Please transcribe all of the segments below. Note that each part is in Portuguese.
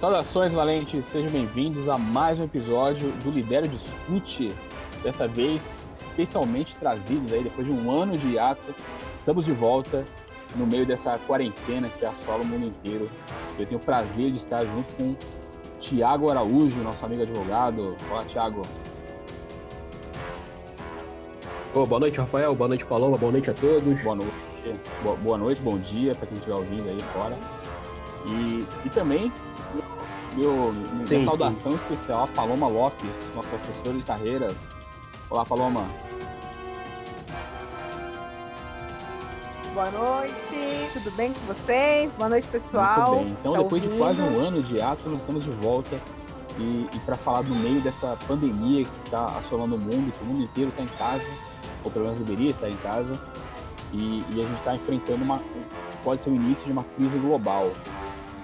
Saudações, valentes, sejam bem-vindos a mais um episódio do Lidero Discute. Dessa vez, especialmente trazidos aí depois de um ano de hiato, estamos de volta no meio dessa quarentena que assola o mundo inteiro. Eu tenho o prazer de estar junto com Tiago Araújo, nosso amigo advogado. Olá, Tiago. Oh, boa noite, Rafael. Boa noite, Paloma. Boa noite a todos. Boa noite. Boa, boa noite, bom dia para quem estiver ouvindo aí fora. E, e também meu, minha sim, saudação sim. especial a Paloma Lopes, nossa assessora de carreiras. Olá, Paloma. Boa noite, tudo bem com vocês? Boa noite, pessoal. Muito bem. Então, tá depois ouvindo? de quase um ano de ato, nós estamos de volta. E, e para falar do meio dessa pandemia que está assolando o mundo, que o mundo inteiro está em casa, ou pelo menos deveria estar em casa, e, e a gente está enfrentando uma, pode ser o início de uma crise global.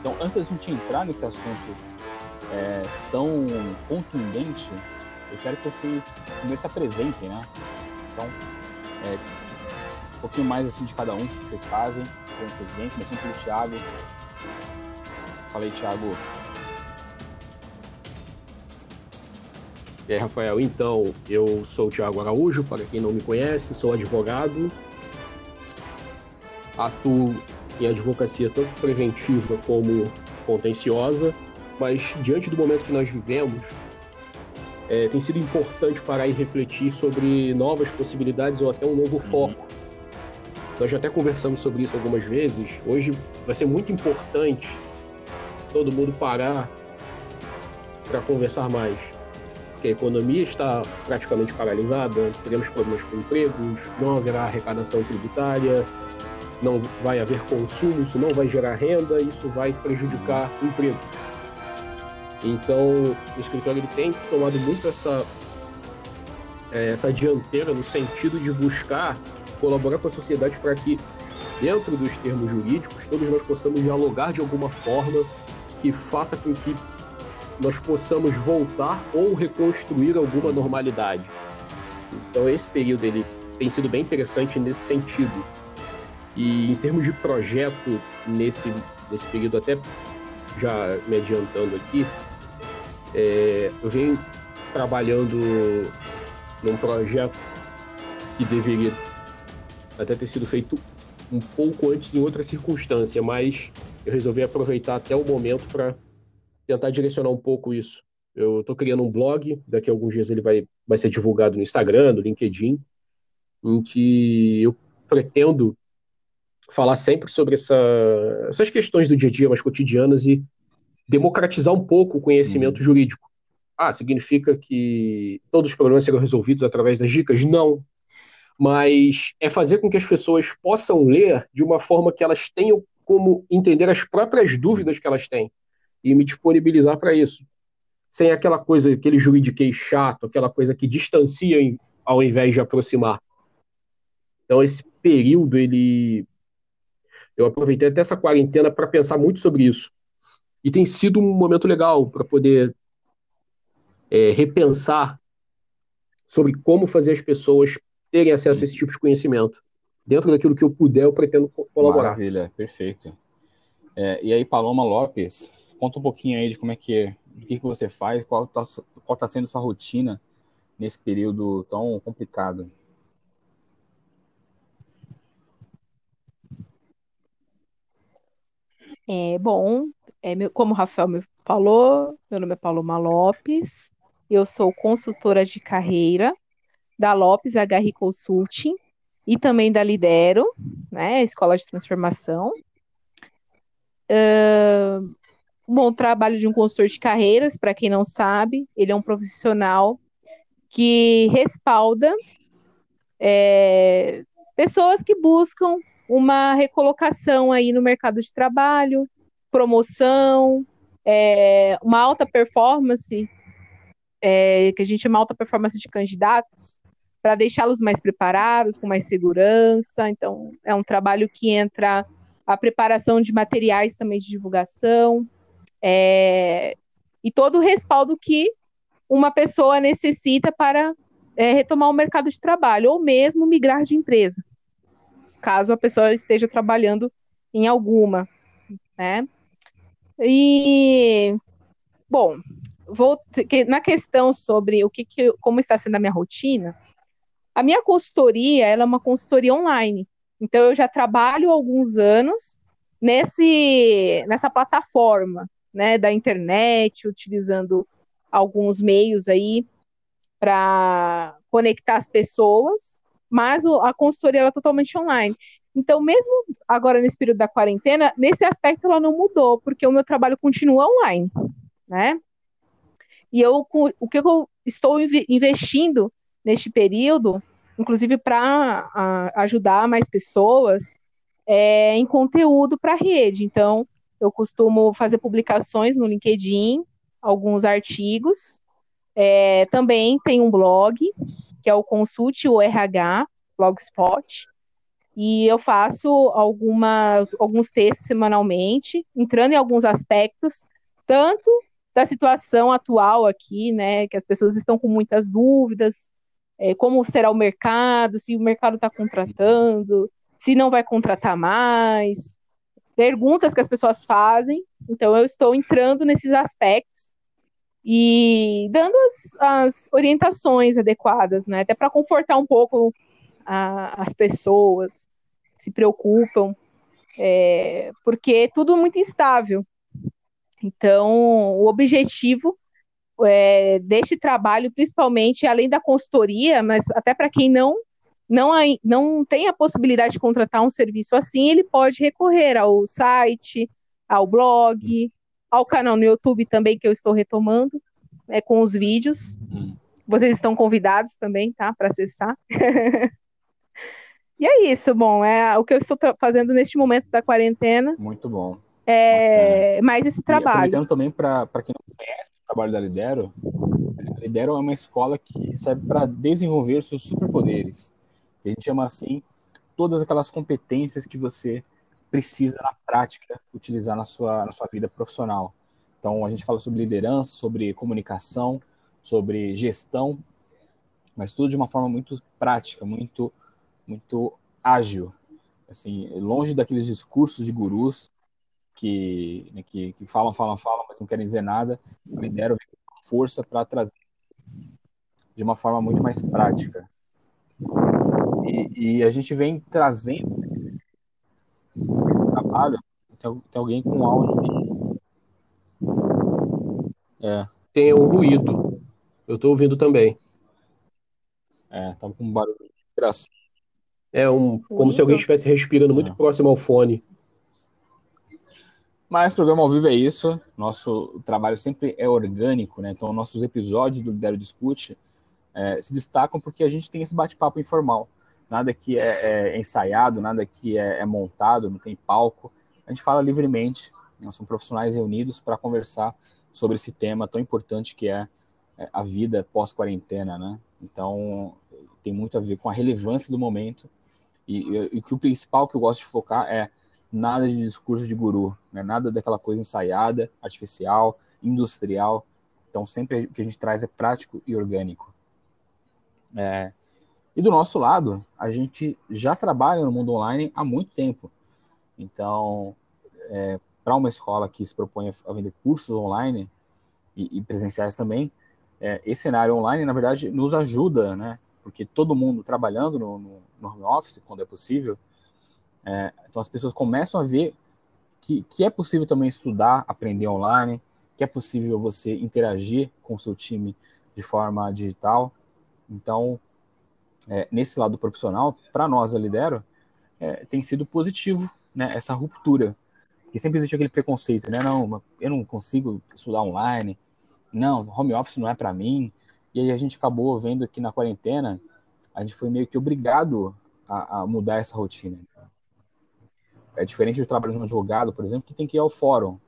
Então, antes da gente entrar nesse assunto é, tão contundente, eu quero que vocês primeiro se apresentem, né? Então, é, um pouquinho mais assim de cada um que vocês fazem, como vocês vêm, começando pelo Thiago. Falei, Thiago. Aí, Rafael, então, eu sou o Thiago Araújo, para quem não me conhece, sou advogado, atuo em advocacia tanto preventiva como contenciosa, mas diante do momento que nós vivemos, é, tem sido importante parar e refletir sobre novas possibilidades ou até um novo foco. Uhum. Nós já até conversamos sobre isso algumas vezes. Hoje vai ser muito importante todo mundo parar para conversar mais. Porque a economia está praticamente paralisada, teremos problemas com empregos, não haverá arrecadação tributária, não vai haver consumo, isso não vai gerar renda, isso vai prejudicar o emprego. Então, o escritório ele tem tomado muito essa, é, essa dianteira no sentido de buscar colaborar com a sociedade para que, dentro dos termos jurídicos, todos nós possamos dialogar de alguma forma que faça com que nós possamos voltar ou reconstruir alguma normalidade. Então, esse período ele tem sido bem interessante nesse sentido e em termos de projeto, nesse, nesse período, até já me adiantando aqui, é, eu venho trabalhando num projeto que deveria até ter sido feito um pouco antes em outra circunstância, mas eu resolvi aproveitar até o momento para tentar direcionar um pouco isso. Eu estou criando um blog, daqui a alguns dias ele vai, vai ser divulgado no Instagram, no LinkedIn, em que eu pretendo falar sempre sobre essa, essas questões do dia a dia mais cotidianas e democratizar um pouco o conhecimento uhum. jurídico. Ah, significa que todos os problemas serão resolvidos através das dicas? Não. Mas é fazer com que as pessoas possam ler de uma forma que elas tenham como entender as próprias dúvidas que elas têm e me disponibilizar para isso. Sem aquela coisa, aquele juridiquês chato, aquela coisa que distancia ao invés de aproximar. Então, esse período, ele eu aproveitei até essa quarentena para pensar muito sobre isso. E tem sido um momento legal para poder é, repensar sobre como fazer as pessoas terem acesso a esse tipo de conhecimento. Dentro daquilo que eu puder, eu pretendo colaborar. Maravilha, perfeito. É, e aí, Paloma Lopes, conta um pouquinho aí de como é que é, do que, que você faz, qual está qual tá sendo sua rotina nesse período tão complicado. É, bom, é, meu, como o Rafael me falou, meu nome é Paloma Lopes, eu sou consultora de carreira da Lopes HR Consulting e também da Lidero, né, Escola de Transformação. Uh, bom, trabalho de um consultor de carreiras, para quem não sabe, ele é um profissional que respalda é, pessoas que buscam uma recolocação aí no mercado de trabalho, promoção, é, uma alta performance, é, que a gente chama alta performance de candidatos, para deixá-los mais preparados, com mais segurança. Então, é um trabalho que entra a preparação de materiais também de divulgação, é, e todo o respaldo que uma pessoa necessita para é, retomar o mercado de trabalho, ou mesmo migrar de empresa caso a pessoa esteja trabalhando em alguma, né? E bom, vou na questão sobre o que, que como está sendo a minha rotina, a minha consultoria ela é uma consultoria online. Então eu já trabalho há alguns anos nesse nessa plataforma, né, da internet, utilizando alguns meios aí para conectar as pessoas, mas a consultoria ela é totalmente online. Então, mesmo agora nesse período da quarentena, nesse aspecto ela não mudou, porque o meu trabalho continua online, né? E eu, o que eu estou investindo neste período, inclusive para ajudar mais pessoas, é em conteúdo para a rede. Então, eu costumo fazer publicações no LinkedIn, alguns artigos. É, também tem um blog, que é o Consulte o RH, Blogspot. E eu faço algumas, alguns textos semanalmente, entrando em alguns aspectos, tanto da situação atual aqui, né, que as pessoas estão com muitas dúvidas, é, como será o mercado, se o mercado está contratando, se não vai contratar mais, perguntas que as pessoas fazem. Então, eu estou entrando nesses aspectos e dando as, as orientações adequadas, né? Até para confortar um pouco a, as pessoas que se preocupam, é, porque é tudo muito instável. Então, o objetivo é, deste trabalho, principalmente além da consultoria, mas até para quem não não, não tem a possibilidade de contratar um serviço assim, ele pode recorrer ao site, ao blog, ao canal no YouTube também, que eu estou retomando, né, com os vídeos. Uhum. Vocês estão convidados também, tá, para acessar. e é isso, bom, é o que eu estou fazendo neste momento da quarentena. Muito bom. É, mais esse trabalho. E aproveitando também para quem não conhece o trabalho da Lidero, a Lidero é uma escola que serve para desenvolver seus superpoderes a gente chama assim todas aquelas competências que você precisa na prática utilizar na sua, na sua vida profissional. Então, a gente fala sobre liderança, sobre comunicação, sobre gestão, mas tudo de uma forma muito prática, muito, muito ágil. Assim, longe daqueles discursos de gurus que, né, que, que, falam, falam, falam, mas não querem dizer nada. Lidero força para trazer de uma forma muito mais prática. E, e a gente vem trazendo Tem, tem alguém com áudio É. Tem o ruído. Eu estou ouvindo também. É, tava com um barulho engraçado. É um, como se alguém estivesse respirando muito é. próximo ao fone. Mas o programa ao vivo é isso. Nosso trabalho sempre é orgânico, né? Então, nossos episódios do Lidero Discute é, se destacam porque a gente tem esse bate-papo informal nada que é, é ensaiado, nada que é, é, montado, não tem palco. A gente fala livremente, nós somos profissionais reunidos para conversar sobre esse tema tão importante que é, é a vida pós-quarentena, né? Então, tem muito a ver com a relevância do momento e, que o principal que eu gosto de focar é nada de discurso de guru, né? nada daquela coisa ensaiada, artificial, industrial. Então, sempre o que a gente traz é prático e orgânico. É, e do nosso lado, a gente já trabalha no mundo online há muito tempo. Então, é, para uma escola que se propõe a vender cursos online e, e presenciais também, é, esse cenário online, na verdade, nos ajuda, né? Porque todo mundo trabalhando no, no, no home office, quando é possível, é, então as pessoas começam a ver que, que é possível também estudar, aprender online, que é possível você interagir com o seu time de forma digital. Então, é, nesse lado profissional, para nós a Lidero, é, tem sido positivo né, essa ruptura. Porque sempre existe aquele preconceito, né? Não, eu não consigo estudar online, não, home office não é para mim. E aí a gente acabou vendo que na quarentena a gente foi meio que obrigado a, a mudar essa rotina. É diferente do trabalho de um advogado, por exemplo, que tem que ir ao fórum.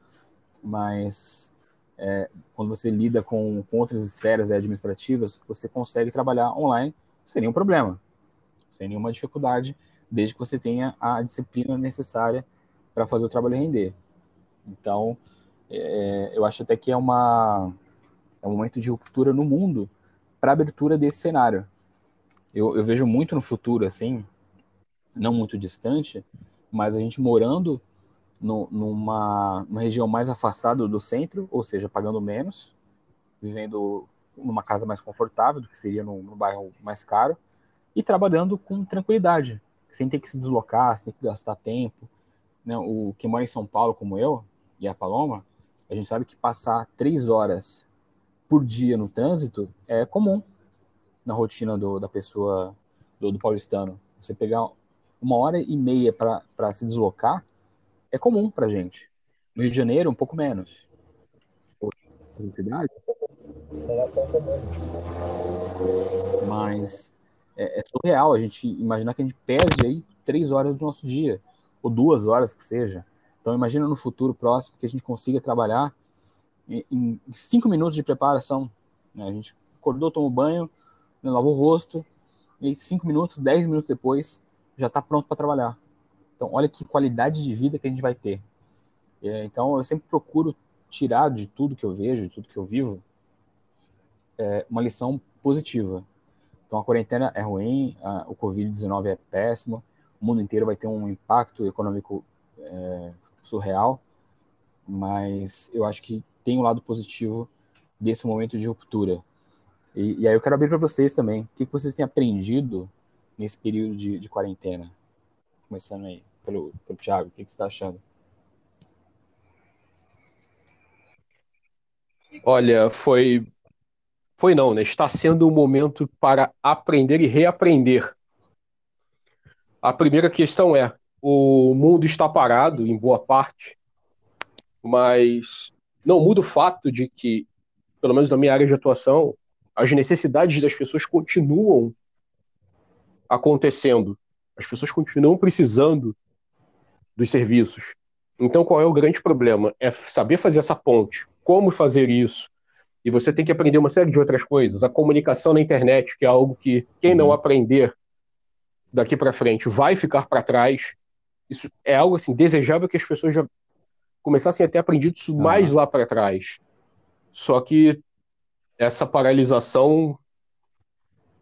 Mas é, quando você lida com, com outras esferas administrativas, você consegue trabalhar online sem nenhum problema, sem nenhuma dificuldade, desde que você tenha a disciplina necessária para fazer o trabalho render. Então, é, eu acho até que é, uma, é um momento de ruptura no mundo para abertura desse cenário. Eu, eu vejo muito no futuro, assim, não muito distante, mas a gente morando no, numa, numa região mais afastada do centro, ou seja, pagando menos, vivendo numa casa mais confortável do que seria num bairro mais caro, e trabalhando com tranquilidade, sem ter que se deslocar, sem ter que gastar tempo. Né? O que mora em São Paulo, como eu e a Paloma, a gente sabe que passar três horas por dia no trânsito é comum na rotina do, da pessoa, do, do paulistano. Você pegar uma hora e meia para se deslocar é comum para gente. No Rio de Janeiro, um pouco menos. Mas é, é, surreal a gente imaginar que a gente perde aí três horas do nosso dia, ou duas horas que seja. Então imagina no futuro próximo que a gente consiga trabalhar em, cinco minutos de preparação. Né? A gente acordou, tomou banho, né, lavou o rosto, e cinco minutos, dez minutos depois, já está pronto para trabalhar. Então, olha que qualidade de vida que a gente vai ter. É, então, eu sempre procuro tirar de tudo que eu vejo, de tudo que eu vivo, é, uma lição positiva. Então, a quarentena é ruim, a, o Covid-19 é péssimo, o mundo inteiro vai ter um impacto econômico é, surreal, mas eu acho que tem um lado positivo desse momento de ruptura. E, e aí eu quero abrir para vocês também. O que, que vocês têm aprendido nesse período de, de quarentena? Começando aí pelo, pelo Thiago, o que, que você está achando? Olha, foi. Foi não, né? Está sendo um momento para aprender e reaprender. A primeira questão é: o mundo está parado em boa parte, mas não muda o fato de que, pelo menos na minha área de atuação, as necessidades das pessoas continuam acontecendo. As pessoas continuam precisando dos serviços. Então, qual é o grande problema? É saber fazer essa ponte. Como fazer isso? E você tem que aprender uma série de outras coisas. A comunicação na internet, que é algo que quem não uhum. aprender daqui para frente vai ficar para trás. Isso é algo assim desejável que as pessoas já começassem a ter aprendido isso mais lá para trás. Só que essa paralisação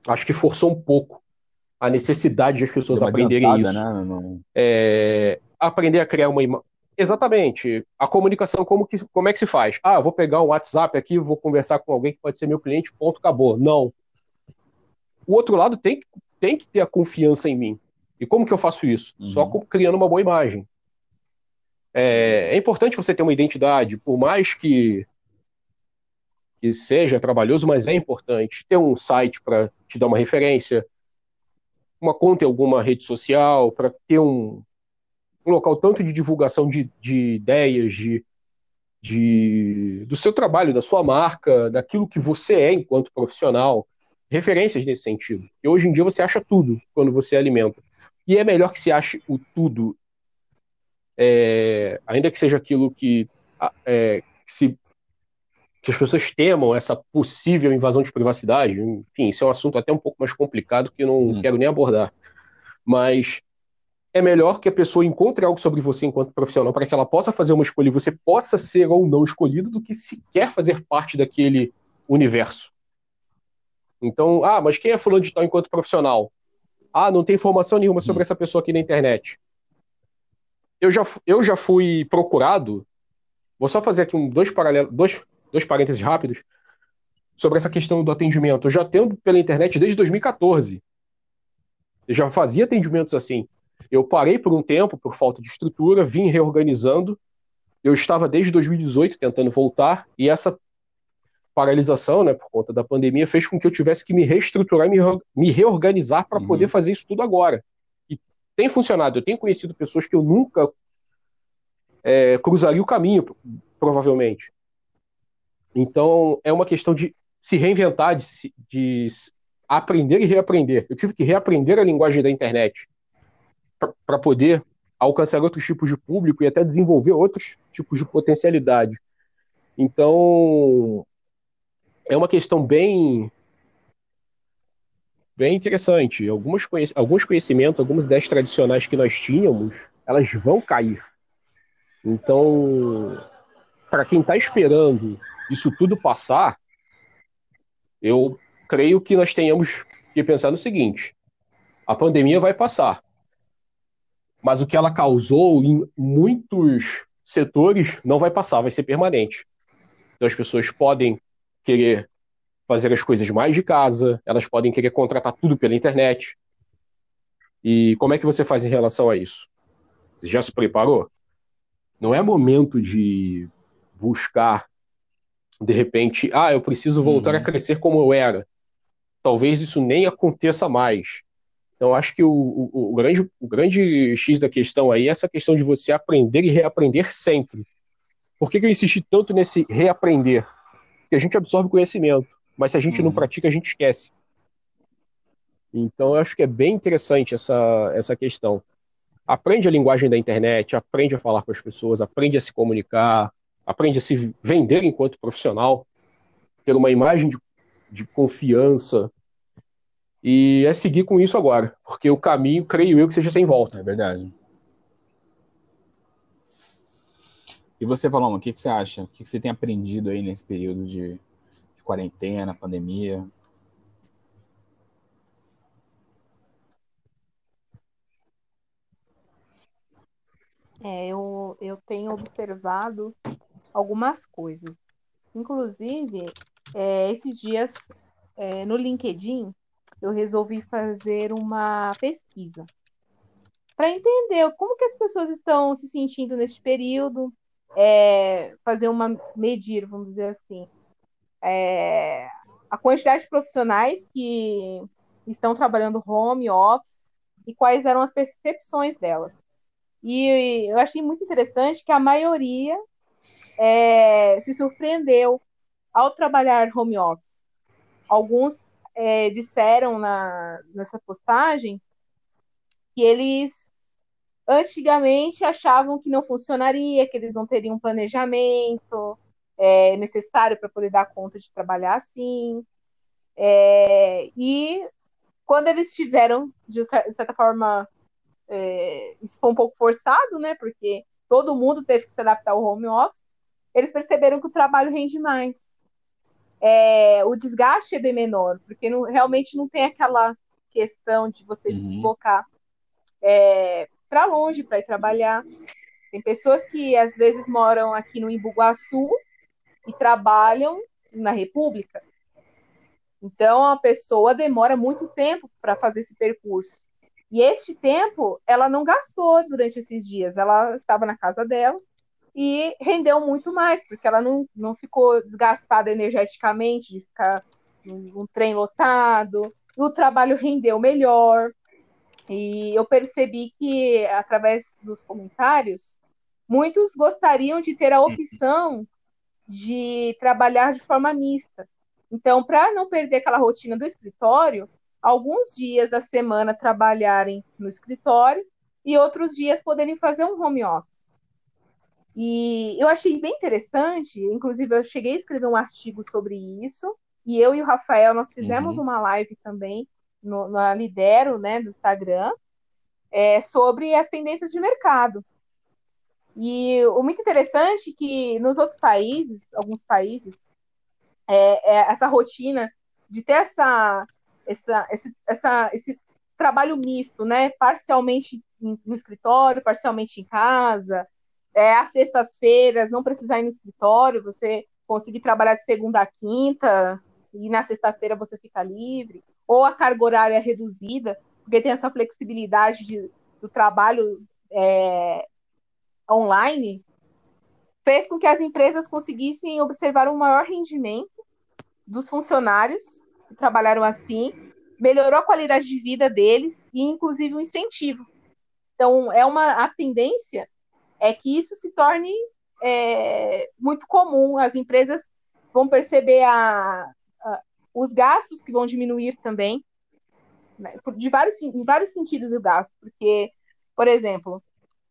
acho que forçou um pouco a necessidade de as pessoas aprenderem isso. Né? Não... É, aprender a criar uma imagem. Exatamente. A comunicação, como, que, como é que se faz? Ah, vou pegar um WhatsApp aqui, vou conversar com alguém que pode ser meu cliente, ponto, acabou. Não. O outro lado tem, tem que ter a confiança em mim. E como que eu faço isso? Uhum. Só criando uma boa imagem. É, é, importante você ter uma identidade, por mais que, que seja trabalhoso, mas é importante ter um site para te dar uma referência, uma conta em alguma rede social, para ter um, um local tanto de divulgação de, de ideias, de, de, do seu trabalho, da sua marca, daquilo que você é enquanto profissional, referências nesse sentido. E hoje em dia você acha tudo quando você alimenta. E é melhor que se ache o tudo, é, ainda que seja aquilo que, é, que, se, que as pessoas temam, essa possível invasão de privacidade. Enfim, isso é um assunto até um pouco mais complicado que eu não hum. quero nem abordar. Mas é melhor que a pessoa encontre algo sobre você enquanto profissional para que ela possa fazer uma escolha e você possa ser ou não escolhido do que sequer fazer parte daquele universo. Então, ah, mas quem é fulano de tal enquanto profissional? Ah, não tem informação nenhuma sobre hum. essa pessoa aqui na internet. Eu já, eu já fui procurado, vou só fazer aqui um, dois, paralelos, dois, dois parênteses rápidos, sobre essa questão do atendimento. Eu já atendo pela internet desde 2014. Eu já fazia atendimentos assim. Eu parei por um tempo, por falta de estrutura, vim reorganizando. Eu estava desde 2018 tentando voltar, e essa paralisação, né, por conta da pandemia, fez com que eu tivesse que me reestruturar, me, me reorganizar para uhum. poder fazer isso tudo agora. E tem funcionado. Eu tenho conhecido pessoas que eu nunca é, cruzaria o caminho, provavelmente. Então, é uma questão de se reinventar, de, de aprender e reaprender. Eu tive que reaprender a linguagem da internet para poder alcançar outros tipos de público e até desenvolver outros tipos de potencialidade. Então, é uma questão bem bem interessante. Alguns, alguns conhecimentos, algumas ideias tradicionais que nós tínhamos, elas vão cair. Então, para quem está esperando isso tudo passar, eu creio que nós tenhamos que pensar no seguinte: a pandemia vai passar mas o que ela causou em muitos setores não vai passar, vai ser permanente. Então as pessoas podem querer fazer as coisas mais de casa, elas podem querer contratar tudo pela internet. E como é que você faz em relação a isso? Você já se preparou? Não é momento de buscar, de repente, ah, eu preciso voltar uhum. a crescer como eu era. Talvez isso nem aconteça mais. Então, acho que o, o, o, grande, o grande X da questão aí é essa questão de você aprender e reaprender sempre. Por que, que eu insisti tanto nesse reaprender? Porque a gente absorve conhecimento, mas se a gente uhum. não pratica, a gente esquece. Então, eu acho que é bem interessante essa, essa questão. Aprende a linguagem da internet, aprende a falar com as pessoas, aprende a se comunicar, aprende a se vender enquanto profissional, ter uma imagem de, de confiança, e é seguir com isso agora, porque o caminho, creio eu, que seja sem volta. É verdade. E você, Paloma, o que, que você acha? O que, que você tem aprendido aí nesse período de, de quarentena, pandemia? É, eu, eu tenho observado algumas coisas. Inclusive, é, esses dias é, no LinkedIn, eu resolvi fazer uma pesquisa para entender como que as pessoas estão se sentindo neste período, é, fazer uma medir, vamos dizer assim, é, a quantidade de profissionais que estão trabalhando home office e quais eram as percepções delas. E eu achei muito interessante que a maioria é, se surpreendeu ao trabalhar home office. Alguns é, disseram na, nessa postagem que eles antigamente achavam que não funcionaria, que eles não teriam planejamento é, necessário para poder dar conta de trabalhar assim. É, e quando eles tiveram, de certa forma, é, isso foi um pouco forçado, né? Porque todo mundo teve que se adaptar ao home office. Eles perceberam que o trabalho rende mais é, o desgaste é bem menor, porque não, realmente não tem aquela questão de você uhum. se deslocar é, para longe para ir trabalhar. Tem pessoas que às vezes moram aqui no Imbuguaçu e trabalham na República. Então a pessoa demora muito tempo para fazer esse percurso. E este tempo ela não gastou durante esses dias. Ela estava na casa dela, e rendeu muito mais, porque ela não, não ficou desgastada energeticamente de ficar num trem lotado, o trabalho rendeu melhor. E eu percebi que, através dos comentários, muitos gostariam de ter a opção de trabalhar de forma mista. Então, para não perder aquela rotina do escritório, alguns dias da semana trabalharem no escritório e outros dias poderem fazer um home office. E eu achei bem interessante, inclusive eu cheguei a escrever um artigo sobre isso, e eu e o Rafael, nós fizemos uhum. uma live também no, na Lidero, né, do Instagram, é, sobre as tendências de mercado. E o muito interessante é que nos outros países, alguns países, é, é essa rotina de ter essa, essa, esse, essa, esse trabalho misto, né, parcialmente no escritório, parcialmente em casa, é, às sextas-feiras não precisar ir no escritório, você conseguir trabalhar de segunda a quinta e na sexta-feira você fica livre, ou a carga horária reduzida, porque tem essa flexibilidade de, do trabalho é, online, fez com que as empresas conseguissem observar um maior rendimento dos funcionários que trabalharam assim, melhorou a qualidade de vida deles e, inclusive, um incentivo. Então, é uma a tendência é que isso se torne é, muito comum. As empresas vão perceber a, a, os gastos que vão diminuir também, né, de vários, em vários sentidos o gasto, porque, por exemplo,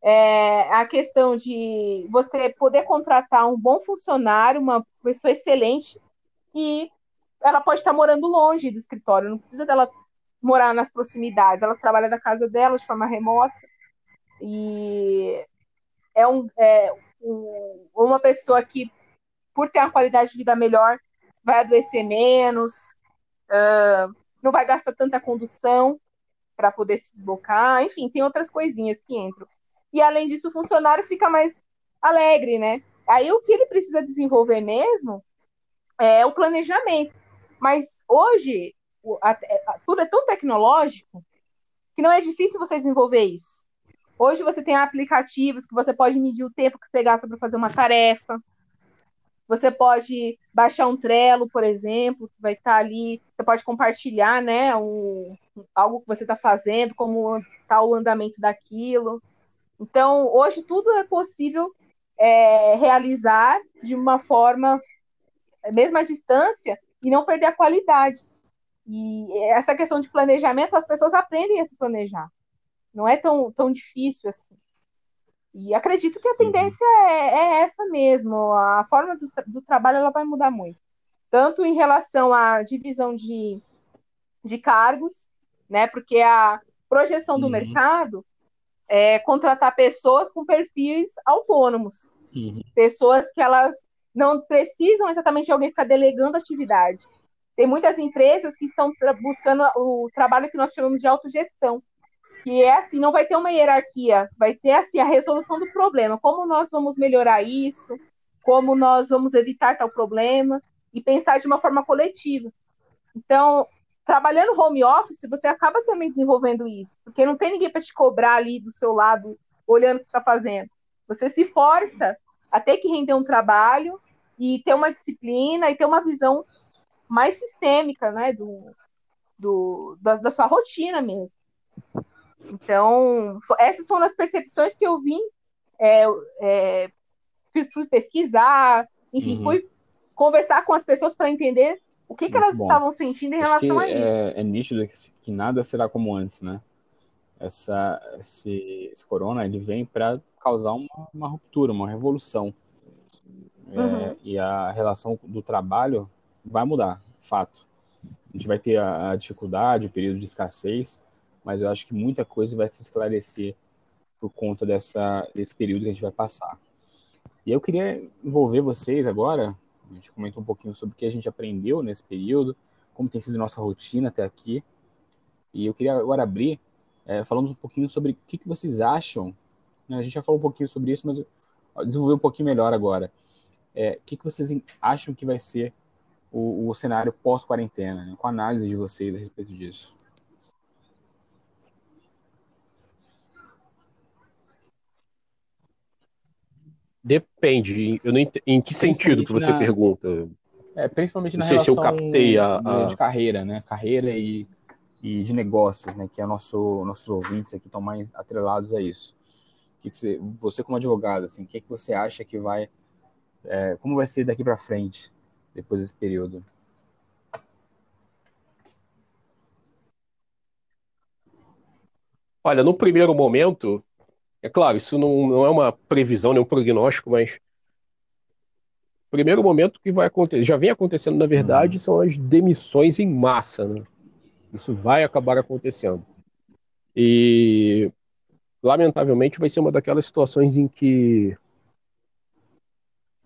é, a questão de você poder contratar um bom funcionário, uma pessoa excelente, e ela pode estar morando longe do escritório, não precisa dela morar nas proximidades, ela trabalha da casa dela de forma remota, e é, um, é um, uma pessoa que, por ter uma qualidade de vida melhor, vai adoecer menos, uh, não vai gastar tanta condução. para poder se deslocar, enfim, tem outras coisinhas que entram. E além disso, o funcionário fica mais alegre, né? Aí o que ele precisa desenvolver mesmo é o planejamento. Mas hoje a, a, tudo é tão tecnológico que não é difícil você desenvolver isso. Hoje você tem aplicativos que você pode medir o tempo que você gasta para fazer uma tarefa. Você pode baixar um Trello, por exemplo, que vai estar tá ali. Você pode compartilhar, né, algo que você está fazendo, como está o andamento daquilo. Então, hoje tudo é possível é, realizar de uma forma, mesmo à distância, e não perder a qualidade. E essa questão de planejamento, as pessoas aprendem a se planejar. Não é tão, tão difícil assim. E acredito que a tendência é, é essa mesmo. A forma do, do, trabalho ela vai mudar muito. Tanto em relação à divisão de, de cargos, né? Porque a projeção do uhum. mercado é contratar pessoas com perfis autônomos. Uhum. Pessoas que elas não precisam exatamente de alguém ficar delegando atividade. Tem muitas empresas que estão buscando o trabalho que nós chamamos de autogestão, que é assim, não vai ter uma hierarquia, vai ter assim a resolução do problema, como nós vamos melhorar isso, como nós vamos evitar tal problema e pensar de uma forma coletiva. Então, trabalhando home office, você acaba também desenvolvendo isso, porque não tem ninguém para te cobrar ali do seu lado, olhando o que está fazendo. Você se força a ter que render um trabalho e ter uma disciplina e ter uma visão mais sistêmica, né, do, do da, da sua rotina mesmo. Então, essas são as percepções que eu vim, é, é, fui pesquisar, enfim, uhum. fui conversar com as pessoas para entender o que, que elas bom. estavam sentindo em relação a isso. É, é nítido que, que, nada será como antes, né? Essa, esse, esse corona ele vem para causar uma, uma, ruptura, uma revolução. É, uhum. E a relação do trabalho vai mudar, fato. A gente vai ter a, a dificuldade, o período de escassez, mas eu acho que muita coisa vai se esclarecer por conta dessa, desse período que a gente vai passar. E eu queria envolver vocês agora, a gente comentou um pouquinho sobre o que a gente aprendeu nesse período, como tem sido nossa rotina até aqui. E eu queria agora abrir, é, falando um pouquinho sobre o que, que vocês acham. Né? A gente já falou um pouquinho sobre isso, mas desenvolver um pouquinho melhor agora. É, o que, que vocês acham que vai ser o, o cenário pós-quarentena? Né? A análise de vocês a respeito disso? Depende. Eu não ent... Em que sentido que você na... pergunta? É, principalmente na não sei relação se eu captei a, a... de carreira, né? Carreira e, e de negócios, né? Que é nosso, nossos ouvintes aqui estão mais atrelados a isso. Que que você, você como advogado, assim, o que, que você acha que vai é, como vai ser daqui para frente, depois desse período? Olha, no primeiro momento, é claro, isso não, não é uma previsão, nem um prognóstico, mas primeiro momento que vai acontecer, já vem acontecendo na verdade, uhum. são as demissões em massa, né? Isso vai acabar acontecendo. E lamentavelmente vai ser uma daquelas situações em que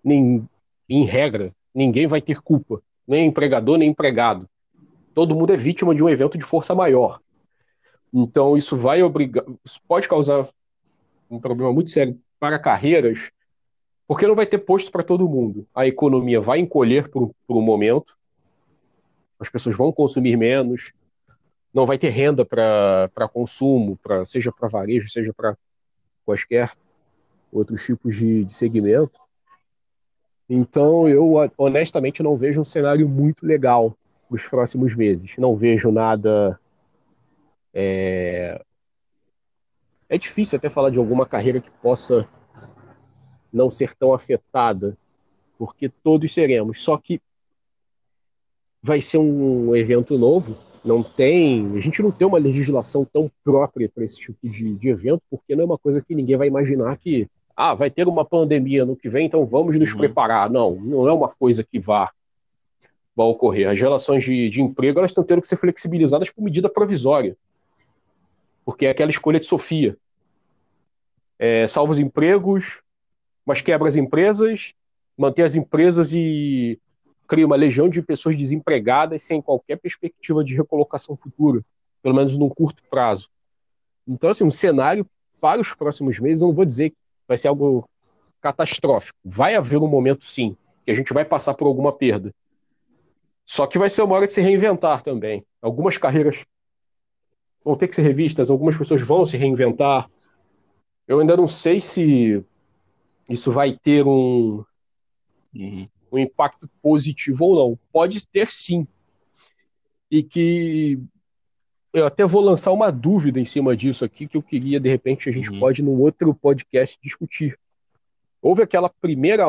nem, em regra, ninguém vai ter culpa, nem empregador, nem empregado. Todo mundo é vítima de um evento de força maior. Então, isso vai obrigar, isso pode causar um problema muito sério para carreiras, porque não vai ter posto para todo mundo. A economia vai encolher por, por um momento, as pessoas vão consumir menos, não vai ter renda para consumo, pra, seja para varejo, seja para quaisquer outros tipos de, de segmento. Então, eu honestamente não vejo um cenário muito legal nos próximos meses. Não vejo nada. É... é difícil até falar de alguma carreira que possa não ser tão afetada, porque todos seremos. Só que vai ser um evento novo. Não tem, a gente não tem uma legislação tão própria para esse tipo de, de evento, porque não é uma coisa que ninguém vai imaginar que ah, vai ter uma pandemia no que vem, então vamos nos uhum. preparar. Não, não é uma coisa que vá, vá ocorrer. As relações de, de emprego elas estão tendo que ser flexibilizadas por medida provisória, porque é aquela escolha de Sofia. É, salva os empregos, mas quebra as empresas, mantém as empresas e cria uma legião de pessoas desempregadas sem qualquer perspectiva de recolocação futura. pelo menos num curto prazo. Então, assim, um cenário para os próximos meses, eu não vou dizer que vai ser algo catastrófico. Vai haver um momento, sim, que a gente vai passar por alguma perda. Só que vai ser uma hora de se reinventar também. Algumas carreiras vão ter que ser revistas, algumas pessoas vão se reinventar. Eu ainda não sei se isso vai ter um, uhum. um impacto positivo ou não. Pode ter sim. E que eu até vou lançar uma dúvida em cima disso aqui que eu queria, de repente, a gente uhum. pode, num outro podcast, discutir. Houve aquela primeira,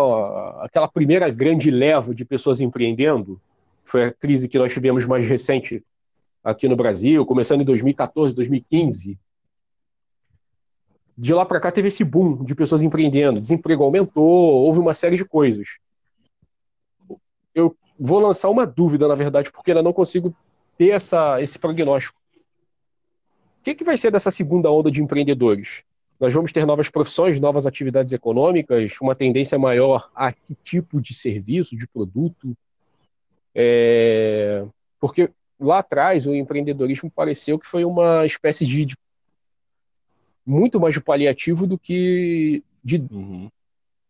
aquela primeira grande leva de pessoas empreendendo, foi a crise que nós tivemos mais recente aqui no Brasil, começando em 2014, 2015. De lá para cá teve esse boom de pessoas empreendendo, desemprego aumentou, houve uma série de coisas. Eu vou lançar uma dúvida, na verdade, porque ainda não consigo ter essa, esse prognóstico. O que, que vai ser dessa segunda onda de empreendedores? Nós vamos ter novas profissões, novas atividades econômicas, uma tendência maior a que tipo de serviço, de produto. É... Porque lá atrás o empreendedorismo pareceu que foi uma espécie de, de muito mais de paliativo do que de uhum.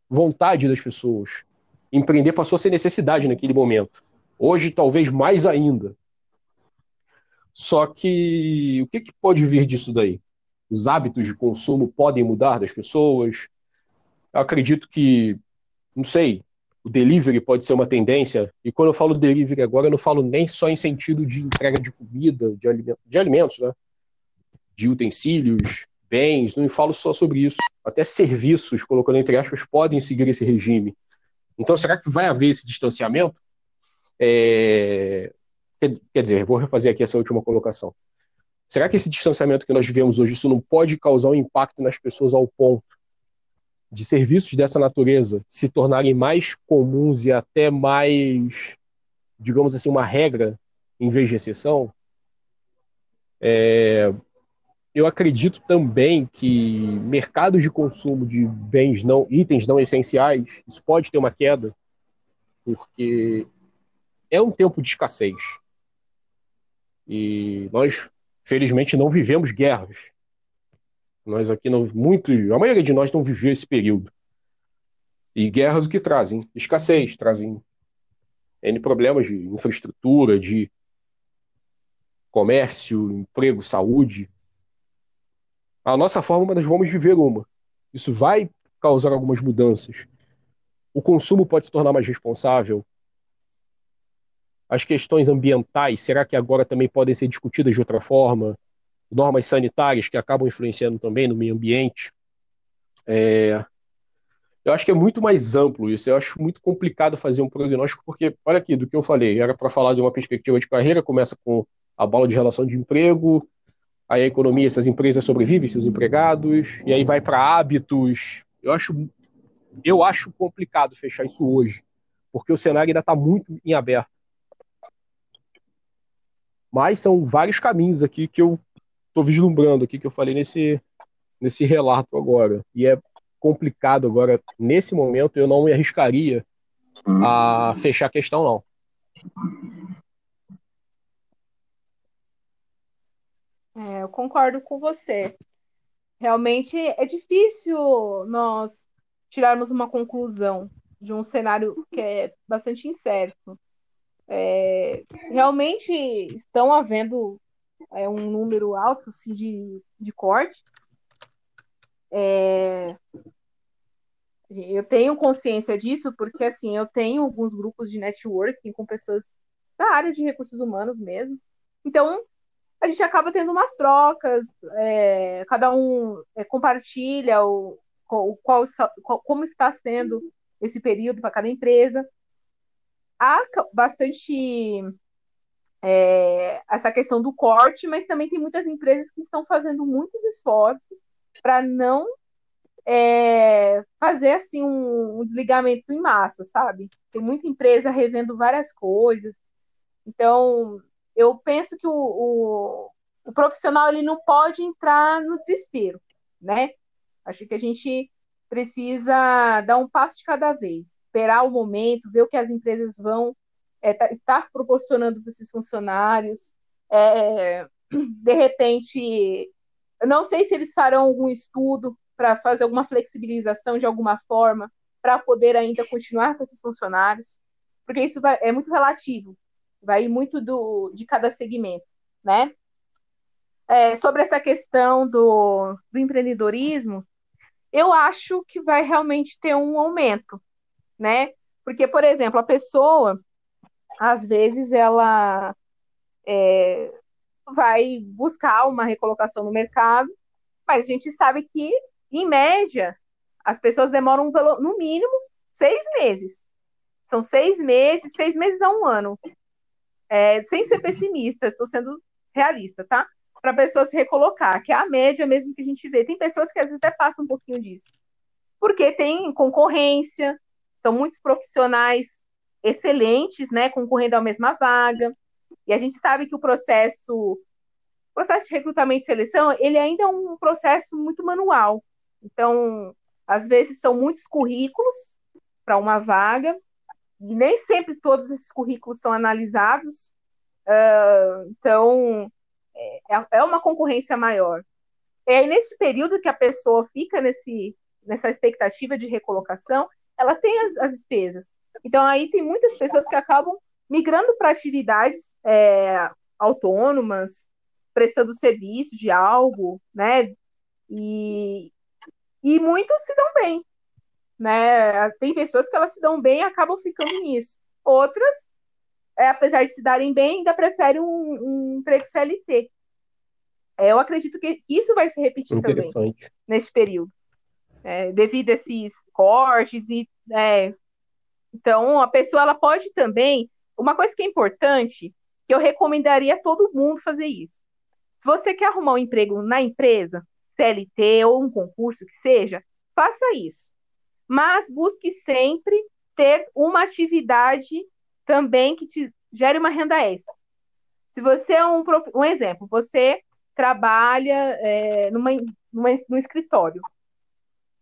vontade das pessoas. Empreender passou a ser necessidade naquele momento. Hoje, talvez mais ainda. Só que o que, que pode vir disso daí? Os hábitos de consumo podem mudar das pessoas? Eu acredito que, não sei, delivery pode ser uma tendência. E quando eu falo delivery agora, eu não falo nem só em sentido de entrega de comida, de, alimentos, de alimentos, né? De utensílios, bens, não falo só sobre isso. Até serviços, colocando entre aspas, podem seguir esse regime. Então, será que vai haver esse distanciamento? É... Quer dizer, vou refazer aqui essa última colocação. Será que esse distanciamento que nós vivemos hoje, isso não pode causar um impacto nas pessoas ao ponto de serviços dessa natureza se tornarem mais comuns e até mais, digamos assim, uma regra em vez de exceção? É, eu acredito também que mercados de consumo de bens não itens não essenciais isso pode ter uma queda porque é um tempo de escassez e nós, felizmente, não vivemos guerras. Nós aqui não, muito, a maioria de nós não viveu esse período. E guerras o que trazem? Escassez, trazem N problemas de infraestrutura, de comércio, emprego, saúde. A nossa forma, nós vamos viver uma. Isso vai causar algumas mudanças. O consumo pode se tornar mais responsável, as questões ambientais, será que agora também podem ser discutidas de outra forma? Normas sanitárias que acabam influenciando também no meio ambiente. É... Eu acho que é muito mais amplo isso. Eu acho muito complicado fazer um prognóstico, porque, olha aqui, do que eu falei, era para falar de uma perspectiva de carreira, começa com a bola de relação de emprego, aí a economia, essas empresas sobrevivem, seus empregados, e aí vai para hábitos. Eu acho, eu acho complicado fechar isso hoje, porque o cenário ainda está muito em aberto. Mas são vários caminhos aqui que eu estou vislumbrando aqui, que eu falei nesse, nesse relato agora. E é complicado agora, nesse momento, eu não me arriscaria a fechar a questão, não. É, eu concordo com você. Realmente é difícil nós tirarmos uma conclusão de um cenário que é bastante incerto. É, realmente estão havendo é, um número alto assim, de, de cortes. É, eu tenho consciência disso porque assim eu tenho alguns grupos de networking com pessoas da área de recursos humanos mesmo. Então a gente acaba tendo umas trocas, é, cada um é, compartilha o, o qual, qual, como está sendo esse período para cada empresa há bastante é, essa questão do corte, mas também tem muitas empresas que estão fazendo muitos esforços para não é, fazer assim um, um, desligamento em massa, sabe? Tem muita empresa revendo várias coisas. Então, eu penso que o, o, o profissional ele não pode entrar no desespero, né? Acho que a gente precisa dar um passo de cada vez esperar o momento, ver o que as empresas vão é, tá, estar proporcionando para esses funcionários, é, de repente, não sei se eles farão algum estudo para fazer alguma flexibilização de alguma forma para poder ainda continuar com esses funcionários, porque isso vai, é muito relativo, vai muito do, de cada segmento, né? É, sobre essa questão do, do empreendedorismo, eu acho que vai realmente ter um aumento, né? Porque, por exemplo, a pessoa, às vezes, ela é, vai buscar uma recolocação no mercado, mas a gente sabe que, em média, as pessoas demoram, no mínimo, seis meses. São seis meses, seis meses a um ano. É, sem ser pessimista, estou sendo realista, tá? Para a pessoa se recolocar, que é a média mesmo que a gente vê. Tem pessoas que às vezes até passam um pouquinho disso. Porque tem concorrência, são muitos profissionais excelentes, né, concorrendo à mesma vaga. E a gente sabe que o processo, o processo de recrutamento e seleção, ele ainda é um processo muito manual. Então, às vezes são muitos currículos para uma vaga, e nem sempre todos esses currículos são analisados. Uh, então, é, é uma concorrência maior. É nesse período que a pessoa fica nesse, nessa expectativa de recolocação, ela tem as, as despesas. Então, aí tem muitas pessoas que acabam migrando para atividades é, autônomas, prestando serviço de algo, né? E, e muitos se dão bem, né? Tem pessoas que elas se dão bem e acabam ficando nisso. Outras, é, apesar de se darem bem, ainda preferem um, um emprego CLT. É, eu acredito que isso vai se repetir também nesse período, é, devido a esses cortes e é, então a pessoa ela pode também uma coisa que é importante que eu recomendaria a todo mundo fazer isso. Se você quer arrumar um emprego na empresa, CLT ou um concurso que seja, faça isso. Mas busque sempre ter uma atividade também que te gere uma renda extra. Se você é um, um exemplo, você trabalha é, numa, numa, num escritório,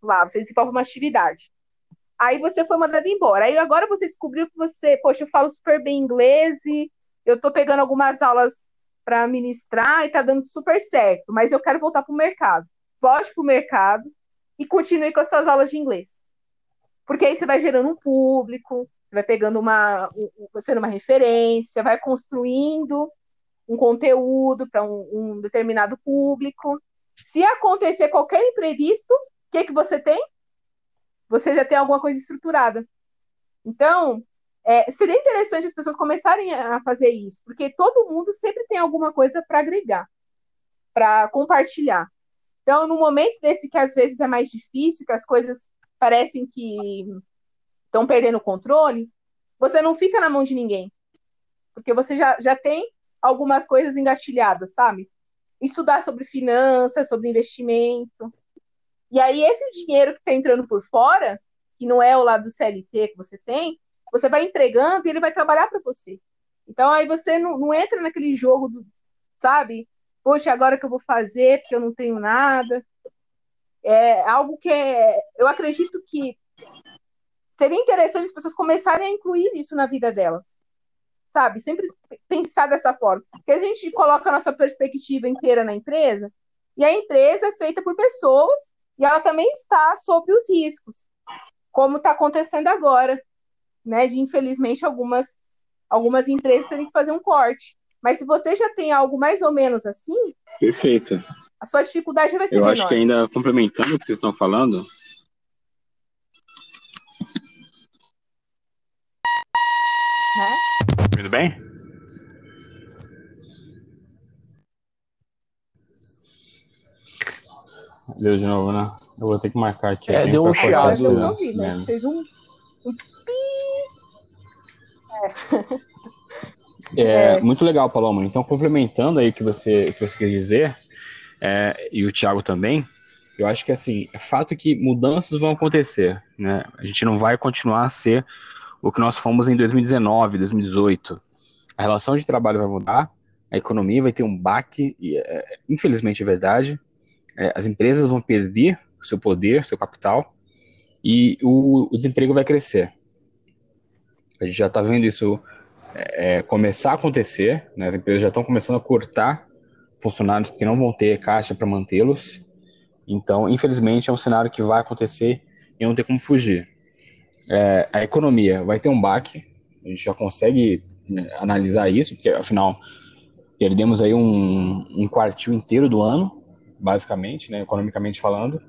lá, você desenvolve uma atividade. Aí você foi mandado embora. Aí agora você descobriu que você, poxa, eu falo super bem inglês e eu tô pegando algumas aulas para ministrar e tá dando super certo, mas eu quero voltar para o mercado. Volte para o mercado e continue com as suas aulas de inglês. Porque aí você vai gerando um público, você vai pegando uma, você uma referência, vai construindo um conteúdo para um, um, determinado público. Se acontecer qualquer imprevisto, que, que você tem? Você já tem alguma coisa estruturada. Então, é, seria interessante as pessoas começarem a fazer isso, porque todo mundo sempre tem alguma coisa para agregar, para compartilhar. Então, no momento desse que às vezes é mais difícil, que as coisas parecem que estão perdendo o controle, você não fica na mão de ninguém, porque você já, já tem algumas coisas engatilhadas, sabe? Estudar sobre finanças, sobre investimento. E aí, esse dinheiro que está entrando por fora, que não é o lado do CLT que você tem, você vai entregando e ele vai trabalhar para você. Então aí você não, não entra naquele jogo do, sabe? Poxa, agora que eu vou fazer porque eu não tenho nada. É algo que é, eu acredito que seria interessante as pessoas começarem a incluir isso na vida delas. Sabe? Sempre pensar dessa forma. Porque a gente coloca a nossa perspectiva inteira na empresa e a empresa é feita por pessoas e ela também está sob os riscos, como está acontecendo agora né, de infelizmente algumas algumas empresas terem que fazer um corte. Mas se você já tem algo mais ou menos assim, perfeito. A sua dificuldade vai ser Eu menor. acho que ainda complementando o que vocês estão falando, né? Tudo bem? Deu de novo, né? Eu vou ter que marcar aqui. É, deu um chiado. Né? Fez um, um é, é, muito legal, Paloma. Então, complementando aí o que você, que você quer dizer, é, e o Thiago também, eu acho que assim, é fato que mudanças vão acontecer, né? A gente não vai continuar a ser o que nós fomos em 2019, 2018. A relação de trabalho vai mudar, a economia vai ter um baque, e, é, infelizmente é verdade. É, as empresas vão perder seu poder, seu capital, e o, o desemprego vai crescer. A gente já está vendo isso é, é, começar a acontecer, né? as empresas já estão começando a cortar funcionários porque não vão ter caixa para mantê-los. Então, infelizmente, é um cenário que vai acontecer e não tem como fugir. É, a economia vai ter um baque, a gente já consegue né, analisar isso, porque afinal perdemos aí um, um quartil inteiro do ano, basicamente, né, economicamente falando.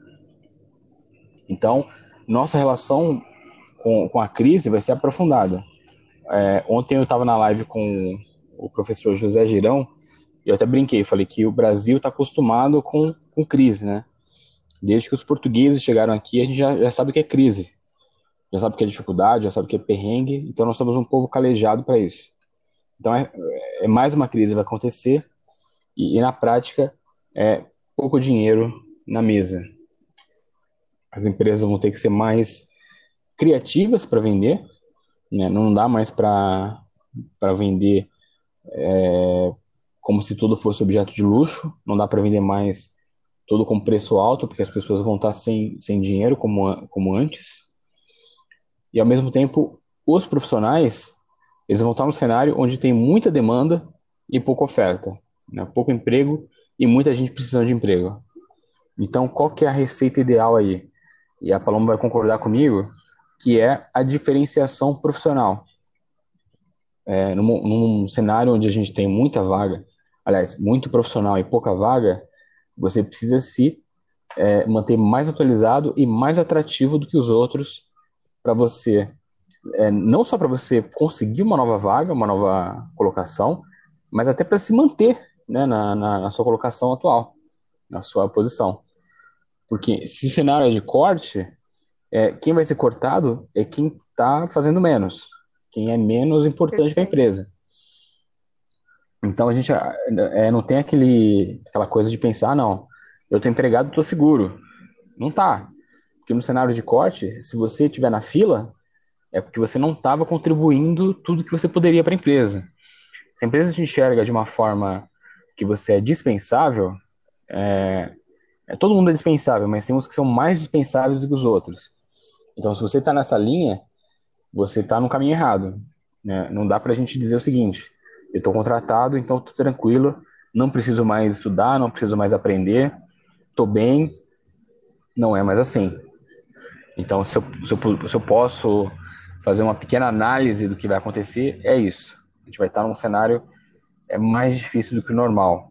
Então, nossa relação com, com a crise vai ser aprofundada. É, ontem eu estava na live com o professor José Girão, e eu até brinquei, falei que o Brasil está acostumado com, com crise, né? Desde que os portugueses chegaram aqui, a gente já, já sabe o que é crise, já sabe o que é dificuldade, já sabe o que é perrengue, então nós somos um povo calejado para isso. Então é, é, mais uma crise vai acontecer e, e na prática é pouco dinheiro na mesa. As empresas vão ter que ser mais criativas para vender, né? não dá mais para vender é, como se tudo fosse objeto de luxo, não dá para vender mais tudo com preço alto, porque as pessoas vão estar sem, sem dinheiro como, como antes. E ao mesmo tempo, os profissionais eles vão estar num cenário onde tem muita demanda e pouca oferta, né? pouco emprego e muita gente precisando de emprego. Então, qual que é a receita ideal aí? E a Paloma vai concordar comigo, que é a diferenciação profissional. É, num, num cenário onde a gente tem muita vaga, aliás, muito profissional e pouca vaga, você precisa se é, manter mais atualizado e mais atrativo do que os outros para você, é, não só para você conseguir uma nova vaga, uma nova colocação, mas até para se manter né, na, na, na, sua colocação atual, na sua posição. Porque se o cenário é de corte, é, quem vai ser cortado é quem está fazendo menos, quem é menos importante para a empresa. Então a gente é, não tem aquele, aquela coisa de pensar, ah, não, eu estou empregado, estou seguro. Não tá. Porque no cenário de corte, se você estiver na fila, é porque você não estava contribuindo tudo que você poderia para a empresa. Se a empresa te enxerga de uma forma que você é dispensável, é, é, todo mundo é dispensável, mas tem uns que são mais dispensáveis do que os outros. Então, se você está nessa linha, você está no caminho errado. Né? Não dá para a gente dizer o seguinte: eu estou contratado, então estou tranquilo, não preciso mais estudar, não preciso mais aprender, estou bem. Não é mais assim. Então, se eu, se, eu, se eu posso fazer uma pequena análise do que vai acontecer, é isso. A gente vai estar num cenário é mais difícil do que o normal.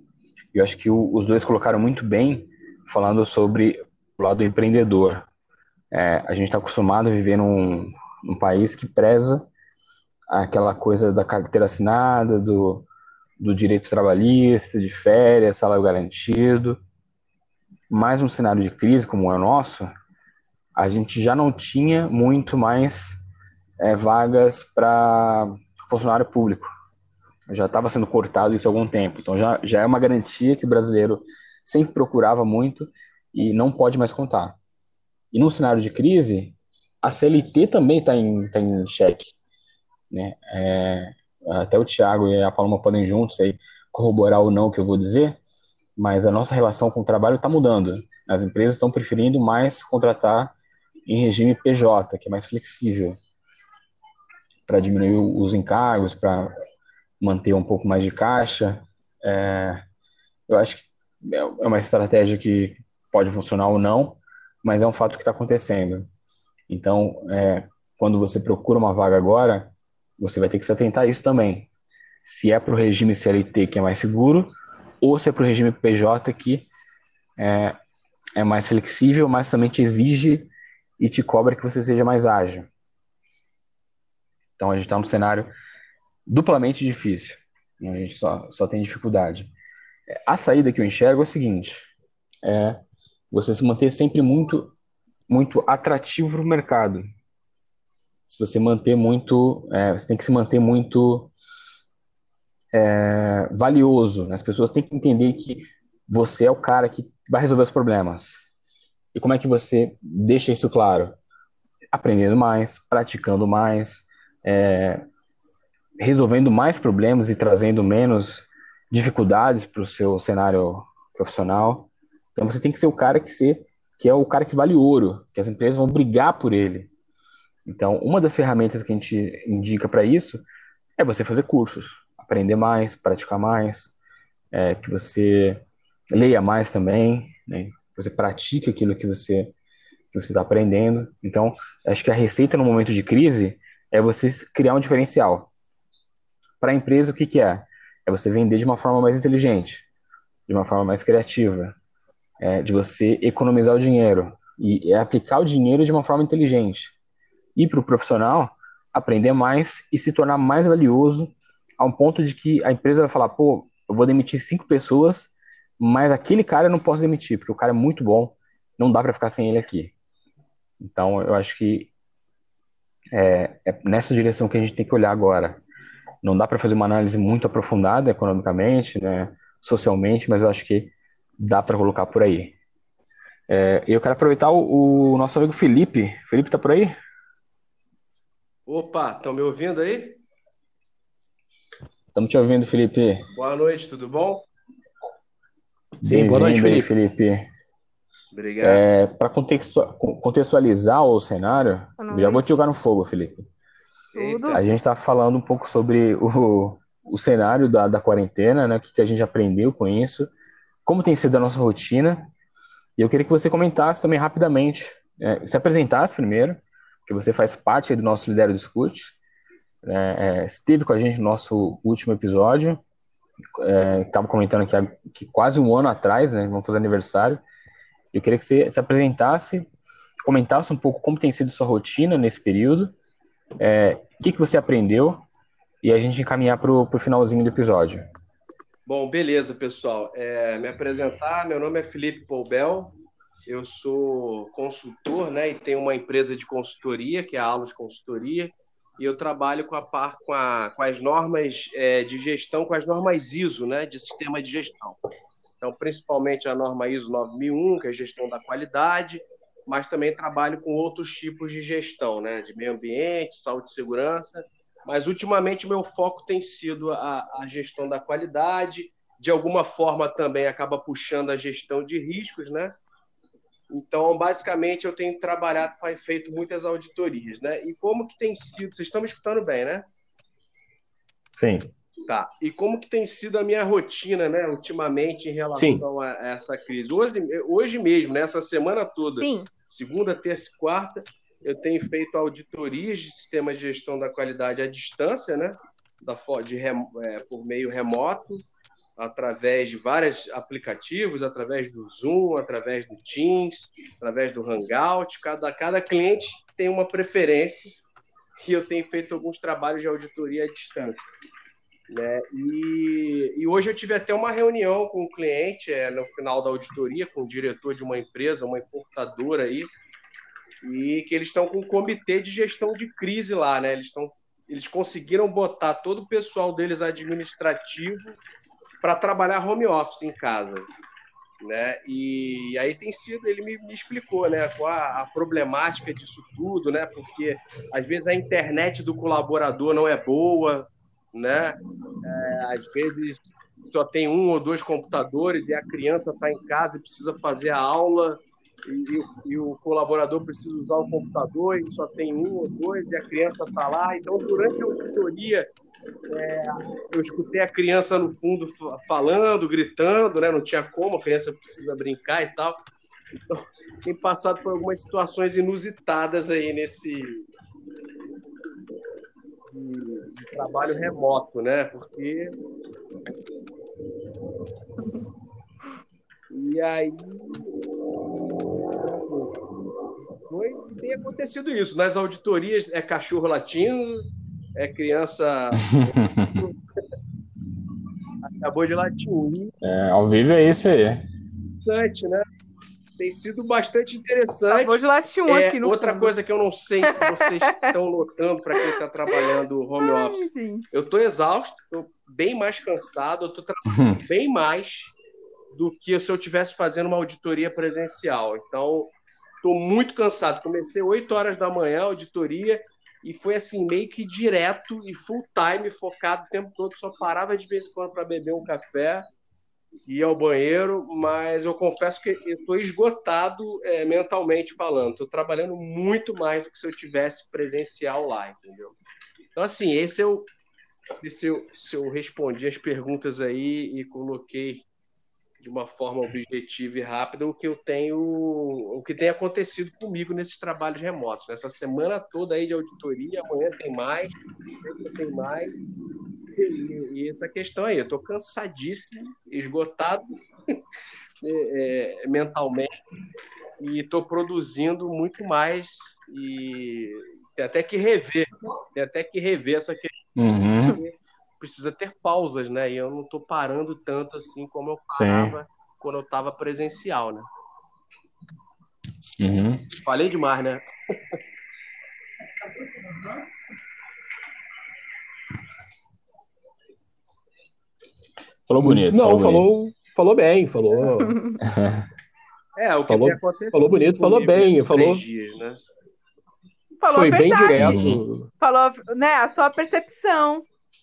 Eu acho que o, os dois colocaram muito bem falando sobre o lado empreendedor. É, a gente está acostumado a viver num, num, país que preza aquela coisa da carteira assinada, do, do direito trabalhista, de férias, salário garantido. Mas um cenário de crise como é o nosso, a gente já não tinha muito mais é, vagas para funcionário público já estava sendo cortado isso há algum tempo. Então já, já é uma garantia que o brasileiro sempre procurava muito e não pode mais contar. E num cenário de crise, a CLT também está em, tá em xeque. Né? É, até o Tiago e a Paloma podem juntos aí corroborar ou não o que eu vou dizer, mas a nossa relação com o trabalho está mudando. As empresas estão preferindo mais contratar em regime PJ, que é mais flexível, para diminuir os encargos, para manter um pouco mais de caixa. É, eu acho que é uma estratégia que pode funcionar ou não, mas é um fato que está acontecendo. Então, é, quando você procura uma vaga agora, você vai ter que se atentar a isso também. Se é para o regime CLT que é mais seguro, ou se é para o regime PJ que é, é mais flexível, mas também te exige e te cobra que você seja mais ágil. Então, a gente está num cenário duplamente difícil. A gente só, só tem dificuldade. A saída que eu enxergo é o seguinte: é você se manter sempre muito, muito atrativo para o mercado. Se você manter muito, é, você tem que se manter muito é, valioso. Né? As pessoas têm que entender que você é o cara que vai resolver os problemas. E como é que você deixa isso claro? Aprendendo mais, praticando mais, é, resolvendo mais problemas e trazendo menos dificuldades para o seu cenário profissional. Então você tem que ser o cara que ser, que é o cara que vale ouro, que as empresas vão brigar por ele. Então, uma das ferramentas que a gente indica para isso é você fazer cursos, aprender mais, praticar mais, é, que você leia mais também, né? você pratique aquilo que você que você está aprendendo. Então, acho que a receita no momento de crise é você criar um diferencial. Para a empresa, o que, que é? É você vender de uma forma mais inteligente, de uma forma mais criativa, é, de você economizar o dinheiro e é aplicar o dinheiro de uma forma inteligente. E para o profissional, aprender mais e se tornar mais valioso a um ponto de que a empresa vai falar, pô, eu vou demitir cinco pessoas, mas aquele cara eu não posso demitir, porque o cara é muito bom, não dá para ficar sem ele aqui. Então, eu acho que é, é nessa direção que a gente tem que olhar agora. Não dá para fazer uma análise muito aprofundada economicamente, né, socialmente, mas eu acho que dá para colocar por aí. É, eu quero aproveitar o, o, nosso amigo Felipe. Felipe, tá por aí? Opa, estão me ouvindo aí? Estamos te ouvindo, Felipe. Boa noite, tudo bom? Sim, boa noite, Felipe. Felipe. Obrigado. É, Para contextualizar o cenário, já vou te jogar no fogo, Felipe. Tudo. A gente está falando um pouco sobre o, o cenário da, da quarentena, né? O que, que a gente aprendeu com isso, como tem sido a nossa rotina. E eu queria que você comentasse também rapidamente, é, se apresentasse primeiro, que você faz parte do nosso Lidero Discute, é, é, esteve com a gente no nosso último episódio, estava é, comentando que, que quase um ano atrás, né, vamos fazer aniversário, eu queria que você se apresentasse, comentasse um pouco como tem sido sua rotina nesse período, é, o que, que você aprendeu, e a gente encaminhar para o finalzinho do episódio. Bom, beleza, pessoal. É, me apresentar, meu nome é Felipe Poubel, eu sou consultor né, e tenho uma empresa de consultoria, que é a Alos Consultoria, e eu trabalho com, a par, com, a, com as normas é, de gestão, com as normas ISO, né, de sistema de gestão. Então, principalmente a norma ISO 9001, que é a gestão da qualidade, mas também trabalho com outros tipos de gestão, né, de meio ambiente, saúde e segurança. Mas, ultimamente, meu foco tem sido a, a gestão da qualidade, de alguma forma também acaba puxando a gestão de riscos, né? Então, basicamente, eu tenho trabalhado, feito muitas auditorias, né? E como que tem sido? Vocês estão me escutando bem, né? Sim. Tá. E como que tem sido a minha rotina, né, ultimamente em relação Sim. a essa crise? Hoje, hoje mesmo, nessa né, semana toda, Sim. Segunda, terça e quarta, eu tenho feito auditorias de sistema de gestão da qualidade à distância, né? Da, de, é, por meio remoto, através de vários aplicativos, através do Zoom, através do Teams, através do Hangout. Cada, cada cliente tem uma preferência e eu tenho feito alguns trabalhos de auditoria à distância. Né? E, e hoje eu tive até uma reunião com o cliente é, no final da auditoria, com o diretor de uma empresa, uma importadora aí, e que eles estão com um comitê de gestão de crise lá, né? Eles estão eles conseguiram botar todo o pessoal deles administrativo para trabalhar home office em casa. Né? E aí tem sido, ele me, me explicou, né, qual a, a, problemática disso tudo, né? Porque às vezes a internet do colaborador não é boa, né? É, às vezes só tem um ou dois computadores e a criança está em casa e precisa fazer a aula e, e, o colaborador precisa usar o computador e só tem um ou dois e a criança está lá. Então, durante a auditoria, é, eu escutei a criança no fundo falando, gritando, né? Não tinha como, a criança precisa brincar e tal. Então, tem passado por algumas situações inusitadas aí nesse de, de trabalho remoto, né? Porque e aí foi, tem acontecido isso. Nas auditorias é cachorro latindo, é criança. Acabou de latir. É, ao vivo é isso aí. Interessante, né? Tem sido bastante interessante. Acabou de latir um é, aqui no Outra fundo. coisa que eu não sei se vocês estão notando para quem está trabalhando home office. Ai, eu estou exausto, estou bem mais cansado, eu estou trabalhando bem mais do que se eu estivesse fazendo uma auditoria presencial. Então, estou muito cansado. Comecei 8 horas da manhã a auditoria e foi assim, meio que direto e full time, focado o tempo todo, só parava de vez em quando para beber um café, ir ao banheiro, mas eu confesso que eu estou esgotado é, mentalmente falando, estou trabalhando muito mais do que se eu tivesse presencial lá, entendeu? Então, assim, esse o, se eu, se eu respondi as perguntas aí e coloquei de uma forma objetiva e rápida o que eu tenho, o que tem acontecido comigo nesses trabalhos remotos. Nessa semana toda aí de auditoria, amanhã tem mais, sempre tem mais. E, e essa questão aí, eu estou cansadíssimo, esgotado é, é, mentalmente e estou produzindo muito mais e tem até que rever, tem até que rever essa questão. Uhum. Precisa ter pausas, né? E eu não estou parando tanto assim como eu parava Sim. quando eu estava presencial, né? Uhum. Falei demais, né? Falou bonito. Não, falou, falou, bonito. falou bem, falou. É, o que falou, falou bonito, falou bem, falou. Dias, né? Falou Foi a bem verdade. direto. Uhum. Falou, né, a sua percepção.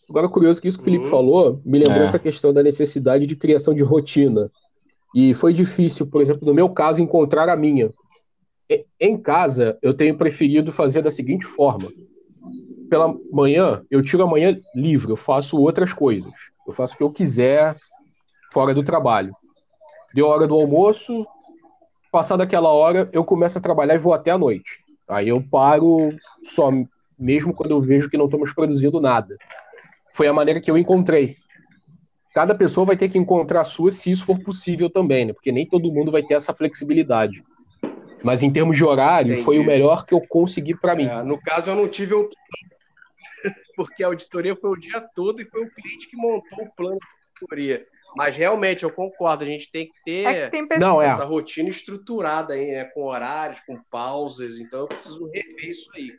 Agora, curioso que isso que o Felipe Uhum. falou me lembrou É. essa questão da necessidade de criação de rotina. E foi difícil, por exemplo, no meu caso, encontrar a minha. E- Em casa, eu tenho preferido fazer da seguinte forma: pela manhã, eu tiro a manhã livre, eu faço outras coisas. Eu faço o que eu quiser fora do trabalho. Deu a hora do almoço, passada aquela hora, eu começo a trabalhar e vou até a noite. Aí eu paro só mesmo quando eu vejo que não estamos produzindo nada. Foi a maneira que eu encontrei. Cada pessoa vai ter que encontrar a sua, se isso for possível também, né? Porque nem todo mundo vai ter essa flexibilidade. Mas em termos de horário, Entendi. foi o melhor que eu consegui para mim. É, no caso, eu não tive opção, porque a auditoria foi o dia todo e foi o cliente que montou o plano de auditoria. Mas realmente, eu concordo, a gente tem que ter É que tem. Não, é. essa rotina estruturada aí, né? Com horários, com pausas, então eu preciso rever isso aí.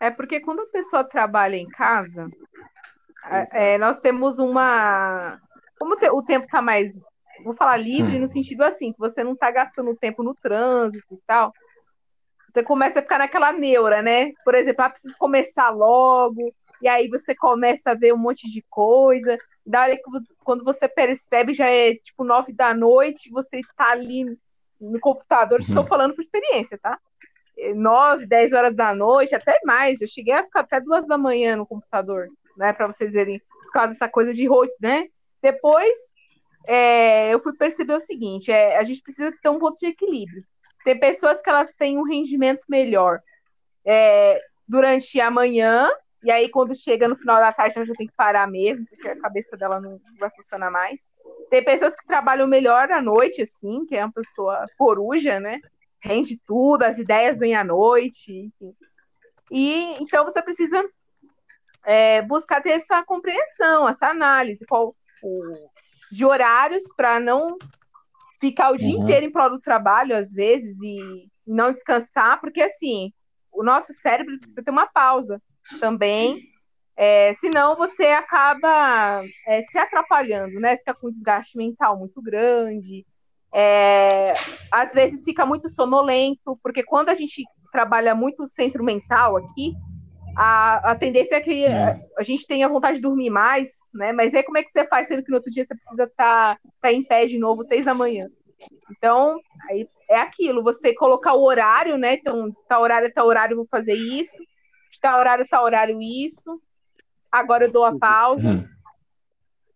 É porque quando a pessoa trabalha em casa, é, é, nós temos uma. Como o tempo está mais. Vou falar livre Hum. no sentido assim, que você não está gastando tempo no trânsito e tal. Você começa a ficar naquela neura, né? Por exemplo, ah, preciso começar logo, e aí você começa a ver um monte de coisa. Daí, quando você percebe, já é tipo nove da noite, você está ali no computador. Estou Uhum. falando por experiência, tá? nove, dez horas da noite, até mais. Eu cheguei a ficar até duas da manhã no computador, né? Para vocês verem, por causa dessa coisa de né? Depois, é, eu fui perceber o seguinte: é, a gente precisa ter um ponto de equilíbrio. Tem pessoas que elas têm um rendimento melhor é, durante a manhã, e aí quando chega no final da tarde, ela já tem que parar mesmo, porque a cabeça dela não vai funcionar mais. Tem pessoas que trabalham melhor à noite, assim, que é uma pessoa coruja, né? rende tudo, as ideias vêm à noite, enfim. E então você precisa é, buscar ter essa compreensão, essa análise qual, o, de horários para não ficar o dia Uhum. inteiro em prol do trabalho, às vezes, e não descansar, porque assim, o nosso cérebro precisa ter uma pausa também. É, senão você acaba é, se atrapalhando, né? Fica com um desgaste mental muito grande, é, às vezes fica muito sonolento, porque quando a gente trabalha muito centro mental aqui, a, a tendência é que É. a, gente tenha vontade de dormir mais, né? Mas aí como é que você faz, sendo que no outro dia você precisa estar tá, em pé de novo, seis da manhã? Então, aí é aquilo, você colocar o horário, né? Então, tá horário, tá horário, eu vou fazer isso, tá horário, tá horário, isso. Agora eu dou a pausa Uhum.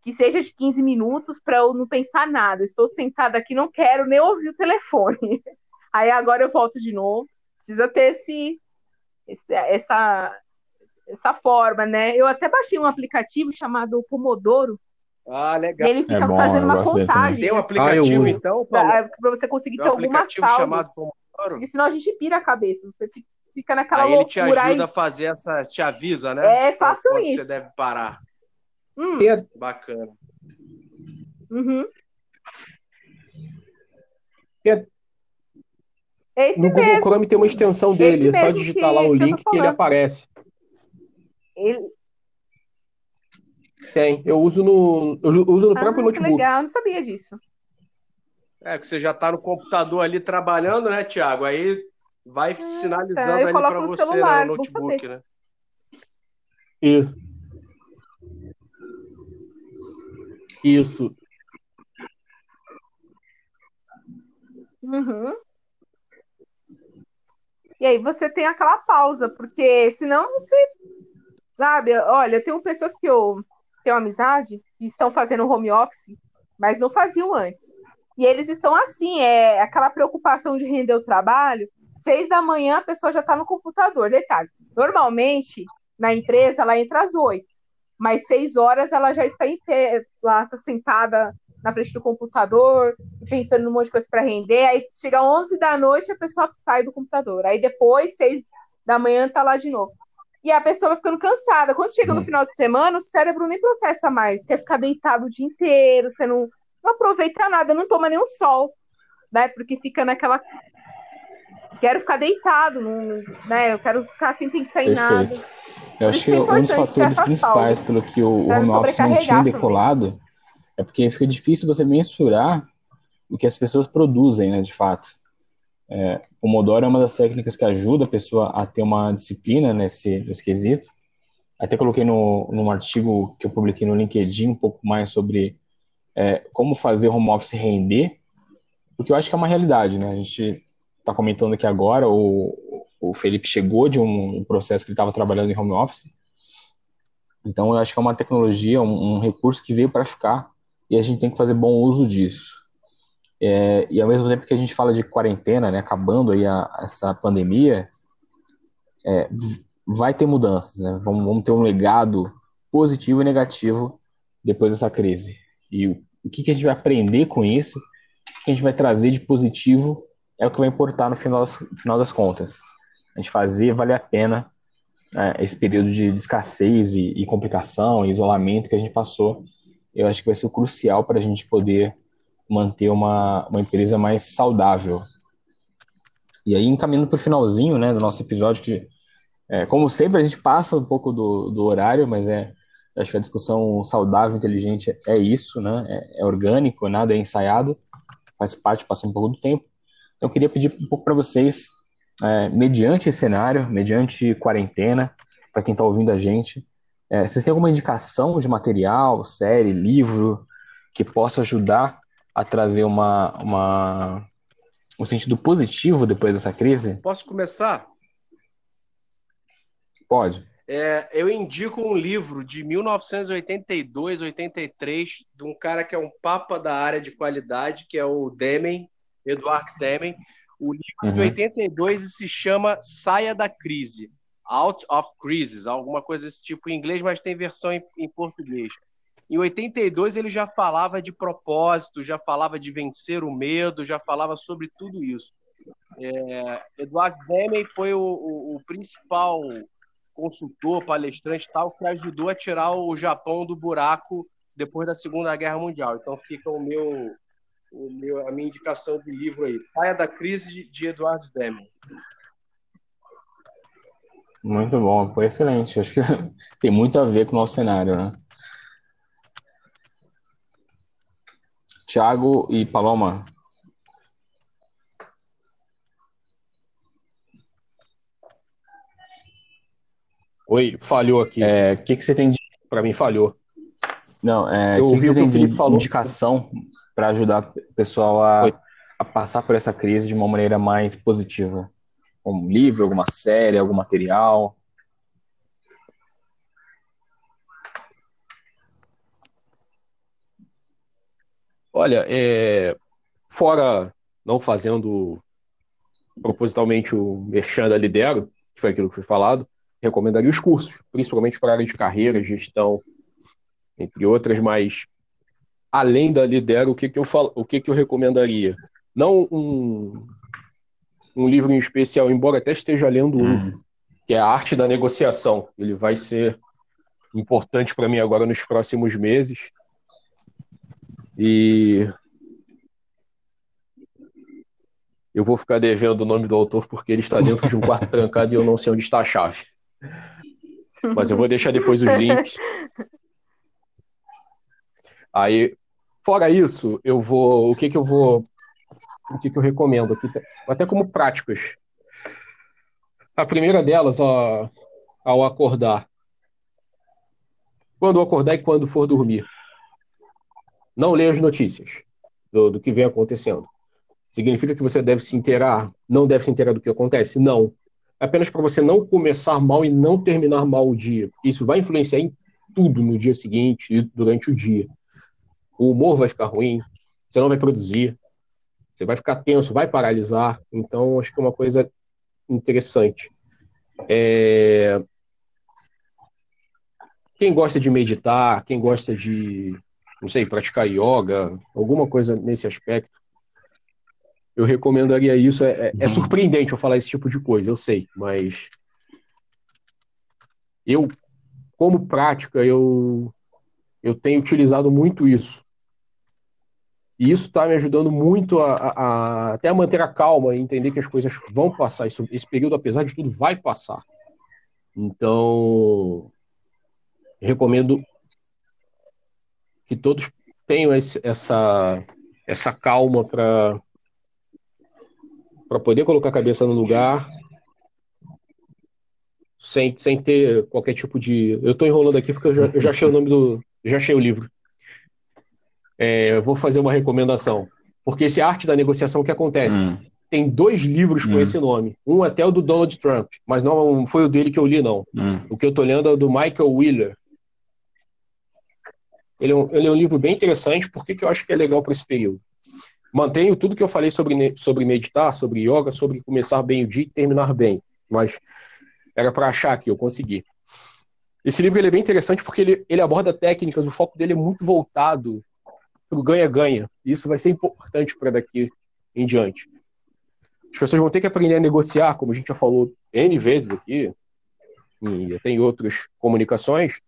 que seja de 15 minutos para eu não pensar nada. Eu estou sentada aqui, não quero nem ouvir o telefone. Aí agora eu volto de novo. Precisa ter esse, esse- essa, essa forma, né? Eu até baixei um aplicativo chamado Pomodoro. Ah, legal. Ele fica bom, fazendo uma contagem Tem um assim, aplicativo, uso. então, Paulo? para você conseguir Tem ter um algumas aplicativo chamado pausas. Pomodoro? Porque senão a gente pira a cabeça. Você fi- fica naquela Aí ele te loucura. ajuda aí- a fazer essa, te avisa, né? É, façam Quando isso. Você deve parar. Hum, Bacana. uhum. tem Esse no Google mesmo. Chrome tem uma extensão dele, é só digitar que- lá o link que ele aparece. Ele... Tem. Eu uso no, eu uso no Ah, próprio que notebook. legal, eu não sabia disso. É, que você já tá no computador ali trabalhando, né, Tiago? Aí vai sinalizando tá. Eu ali coloco para você celular, né, no notebook, né? Isso. Isso. Uhum. E aí você tem aquela pausa, porque senão você, sabe, olha, tem pessoas que eu tenho amizade que estão fazendo home office, mas não faziam antes. E eles estão assim, é aquela preocupação de render o trabalho. Seis da manhã a pessoa já está no computador. Detalhe, normalmente na empresa ela entra às oito, mas seis horas ela já está em pé, lá está sentada na frente do computador, pensando num monte de coisa para render. Aí chega 11 da noite, a pessoa sai do computador. Aí depois, 6 da manhã, tá lá de novo. E a pessoa vai ficando cansada. Quando chega no final de semana, o cérebro nem processa mais. Quer ficar deitado o dia inteiro, você não, não aproveita nada, não toma nenhum sol, né? Porque fica naquela. Quero ficar deitado, não, né? Eu quero ficar sem pensar em nada. Eu acho que, é um dos fatores principais pelo que o, o home office não tinha decolado é porque fica difícil você mensurar o que as pessoas produzem, né, de fato. É, o Pomodoro é uma das técnicas que ajuda a pessoa a ter uma disciplina nesse, nesse quesito. Até coloquei no, num artigo que eu publiquei no LinkedIn um pouco mais sobre é, como fazer home office render, porque eu acho que é uma realidade, né? A gente está comentando aqui agora, o, o Felipe chegou de um, um processo que ele estava trabalhando em home office, então eu acho que é uma tecnologia, um, um recurso que veio para ficar e a gente tem que fazer bom uso disso. É, e ao mesmo tempo que a gente fala de quarentena, né, acabando aí a, essa pandemia, é, vai ter mudanças, né? Vamos, vamos, ter um legado positivo e negativo depois dessa crise. E o, o que, que, a gente vai aprender com isso, o que a gente vai trazer de positivo é o que vai importar no final final das contas. A gente fazer valer a pena é, esse período de, de escassez e, e complicação, e isolamento que a gente passou eu acho que vai ser crucial para a gente poder manter uma, uma empresa mais saudável. E aí, encaminhando para o finalzinho né, do nosso episódio, que, é, como sempre, a gente passa um pouco do, do horário, mas é, acho que a discussão saudável, inteligente é isso, né? É, é orgânico, nada é ensaiado, faz parte, passa um pouco do tempo. Então, eu queria pedir um pouco para vocês, é, mediante esse cenário, mediante quarentena, para quem está ouvindo a gente, é, vocês têm alguma indicação de material, série, livro, que possa ajudar a trazer uma, uma, um sentido positivo depois dessa crise? Posso começar? Pode. É, eu indico um livro de 1982, 83, de um cara que é um papa da área de qualidade, que é o Demen, Eduardo Demen. O livro uhum. de 82 se chama Saia da Crise. Out of Crisis, alguma coisa desse tipo em inglês, mas tem versão em, em português. Em 82 ele já falava de propósito, já falava de vencer o medo, já falava sobre tudo isso. É, Eduardo Demey foi o, o, o, principal consultor, palestrante tal, que ajudou a tirar o Japão do buraco depois da Segunda Guerra Mundial. Então fica o meu, o meu a minha indicação de livro aí. Saia da Crise de Eduardo Demey. Muito bom, foi excelente. Acho que tem muito a ver com o nosso cenário, né? Tiago e Paloma. Oi, falhou aqui. É, o que, que você tem de. Para mim, falhou. Não, é, Eu que ouvi que você o que tem de falou. indicação para ajudar o pessoal a, a passar por essa crise de uma maneira mais positiva? um livro, alguma série, algum material? Olha, é, fora não fazendo propositalmente o merchan da Lidero, que foi aquilo que foi falado, recomendaria os cursos, principalmente para a área de carreira, gestão, entre outras, mas além da Lidero, o que, que eu falo, o que, que eu recomendaria? Não um, um livro em especial, embora até esteja lendo um, hum. que é A Arte da Negociação. Ele vai ser importante para mim agora nos próximos meses. E eu vou ficar devendo o nome do autor porque ele está dentro de um quarto trancado e eu não sei onde está a chave. Mas eu vou deixar depois os links. Aí, fora isso, eu vou. O que, que eu vou o que, que eu recomendo aqui, até como práticas. A primeira delas, ó, ao acordar. Quando acordar e quando for dormir. Não leia as notícias do, do que vem acontecendo. Significa que você deve se inteirar, não deve se inteirar do que acontece? Não. É apenas para você não começar mal e não terminar mal o dia. Isso vai influenciar em tudo no dia seguinte e durante o dia. O humor vai ficar ruim, você não vai produzir, você vai ficar tenso, vai paralisar. Então, acho que é uma coisa interessante. É... Quem gosta de meditar, quem gosta de, não sei, praticar yoga, alguma coisa nesse aspecto, eu recomendaria isso. É, é, é uhum. surpreendente eu falar esse tipo de coisa, eu sei, mas eu, como prática, eu, eu tenho utilizado muito isso. E isso está me ajudando muito a, a, a, até a manter a calma e entender que as coisas vão passar. Isso, esse período, apesar de tudo, vai passar. Então, recomendo que todos tenham esse, essa, essa calma para para poder colocar a cabeça no lugar sem, sem ter qualquer tipo de. Eu estou enrolando aqui porque eu já, eu já achei o nome do. Já achei o livro. É, vou fazer uma recomendação. Porque esse arte da negociação, o que acontece? Hum. Tem dois livros com hum. esse nome. Um até o do Donald Trump, mas não foi o dele que eu li, não. Hum. O que eu estou lendo é o do Michael Wheeler. Ele é, um, ele é um livro bem interessante, porque que eu acho que é legal para esse período mantenho tudo que eu falei sobre, sobre meditar, sobre yoga, sobre começar bem o dia e terminar bem. Mas era para achar que eu consegui. Esse livro ele é bem interessante porque ele, ele aborda técnicas, o foco dele é muito voltado para o ganha-ganha. Isso vai ser importante para daqui em diante. As pessoas vão ter que aprender a negociar, como a gente já falou N vezes aqui, e tem outras comunicações,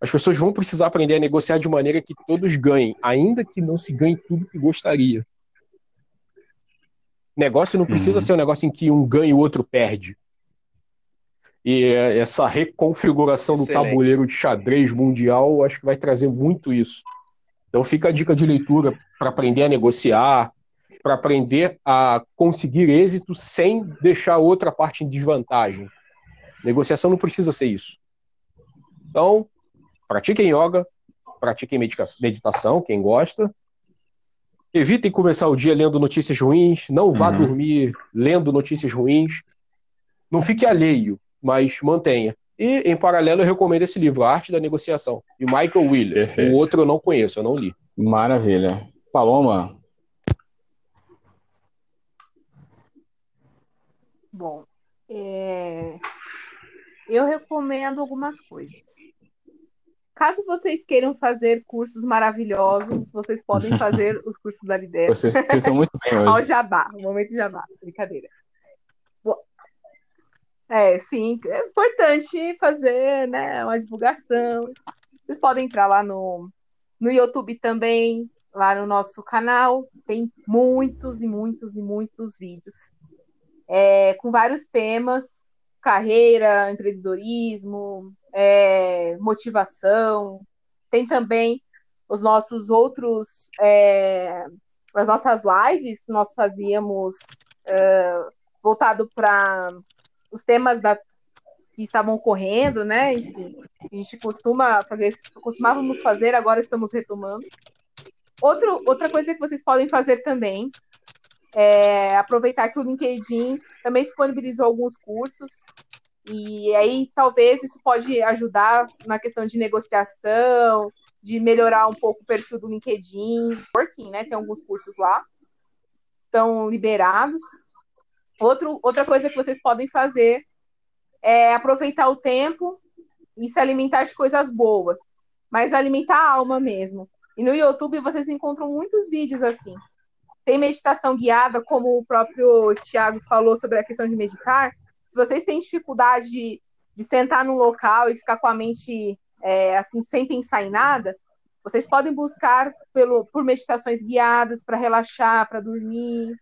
as pessoas vão precisar aprender a negociar de maneira que todos ganhem, ainda que não se ganhe tudo que gostaria. Negócio não precisa uhum. ser um negócio em que um ganha e o outro perde. E essa reconfiguração Excelente. do tabuleiro de xadrez mundial, acho que vai trazer muito isso. Então fica a dica de leitura para aprender a negociar, para aprender a conseguir êxito sem deixar outra parte em desvantagem. Negociação não precisa ser isso. Então, Pratiquem yoga, pratiquem meditação, quem gosta. Evitem começar o dia lendo notícias ruins, não vá uhum. dormir lendo notícias ruins. Não fique alheio, mas mantenha. E, em paralelo, eu recomendo esse livro, A Arte da Negociação, de Michael Wheeler. Perfeito. O outro eu não conheço, eu não li. Maravilha. Paloma? Bom, é... eu recomendo algumas coisas. Caso vocês queiram fazer cursos maravilhosos, vocês podem fazer os cursos da Lidera. Vocês, vocês estão muito bem hoje. Ao jabá, o momento jabá, brincadeira. É, sim, é importante fazer né, uma divulgação. Vocês podem entrar lá no, no YouTube também, lá no nosso canal. Tem muitos e muitos e muitos vídeos é, com vários temas: carreira, empreendedorismo, é, motivação. Tem também os nossos outros, é, as nossas lives, nós fazíamos é, voltado para os temas da, que estavam ocorrendo, né? Enfim, a gente costuma fazer, costumávamos fazer, agora estamos retomando. Outro, outra coisa que vocês podem fazer também é aproveitar que o LinkedIn também disponibilizou alguns cursos e aí talvez isso pode ajudar na questão de negociação, de melhorar um pouco o perfil do LinkedIn, working, né? Tem alguns cursos lá, estão liberados. Outro, outra coisa que vocês podem fazer é aproveitar o tempo e se alimentar de coisas boas, mas alimentar a alma mesmo. E no YouTube vocês encontram muitos vídeos assim. Tem meditação guiada, como o próprio Tiago falou sobre a questão de meditar se vocês têm dificuldade de, de sentar no local e ficar com a mente é, assim sem pensar em nada, vocês podem buscar pelo, por meditações guiadas para relaxar, para dormir.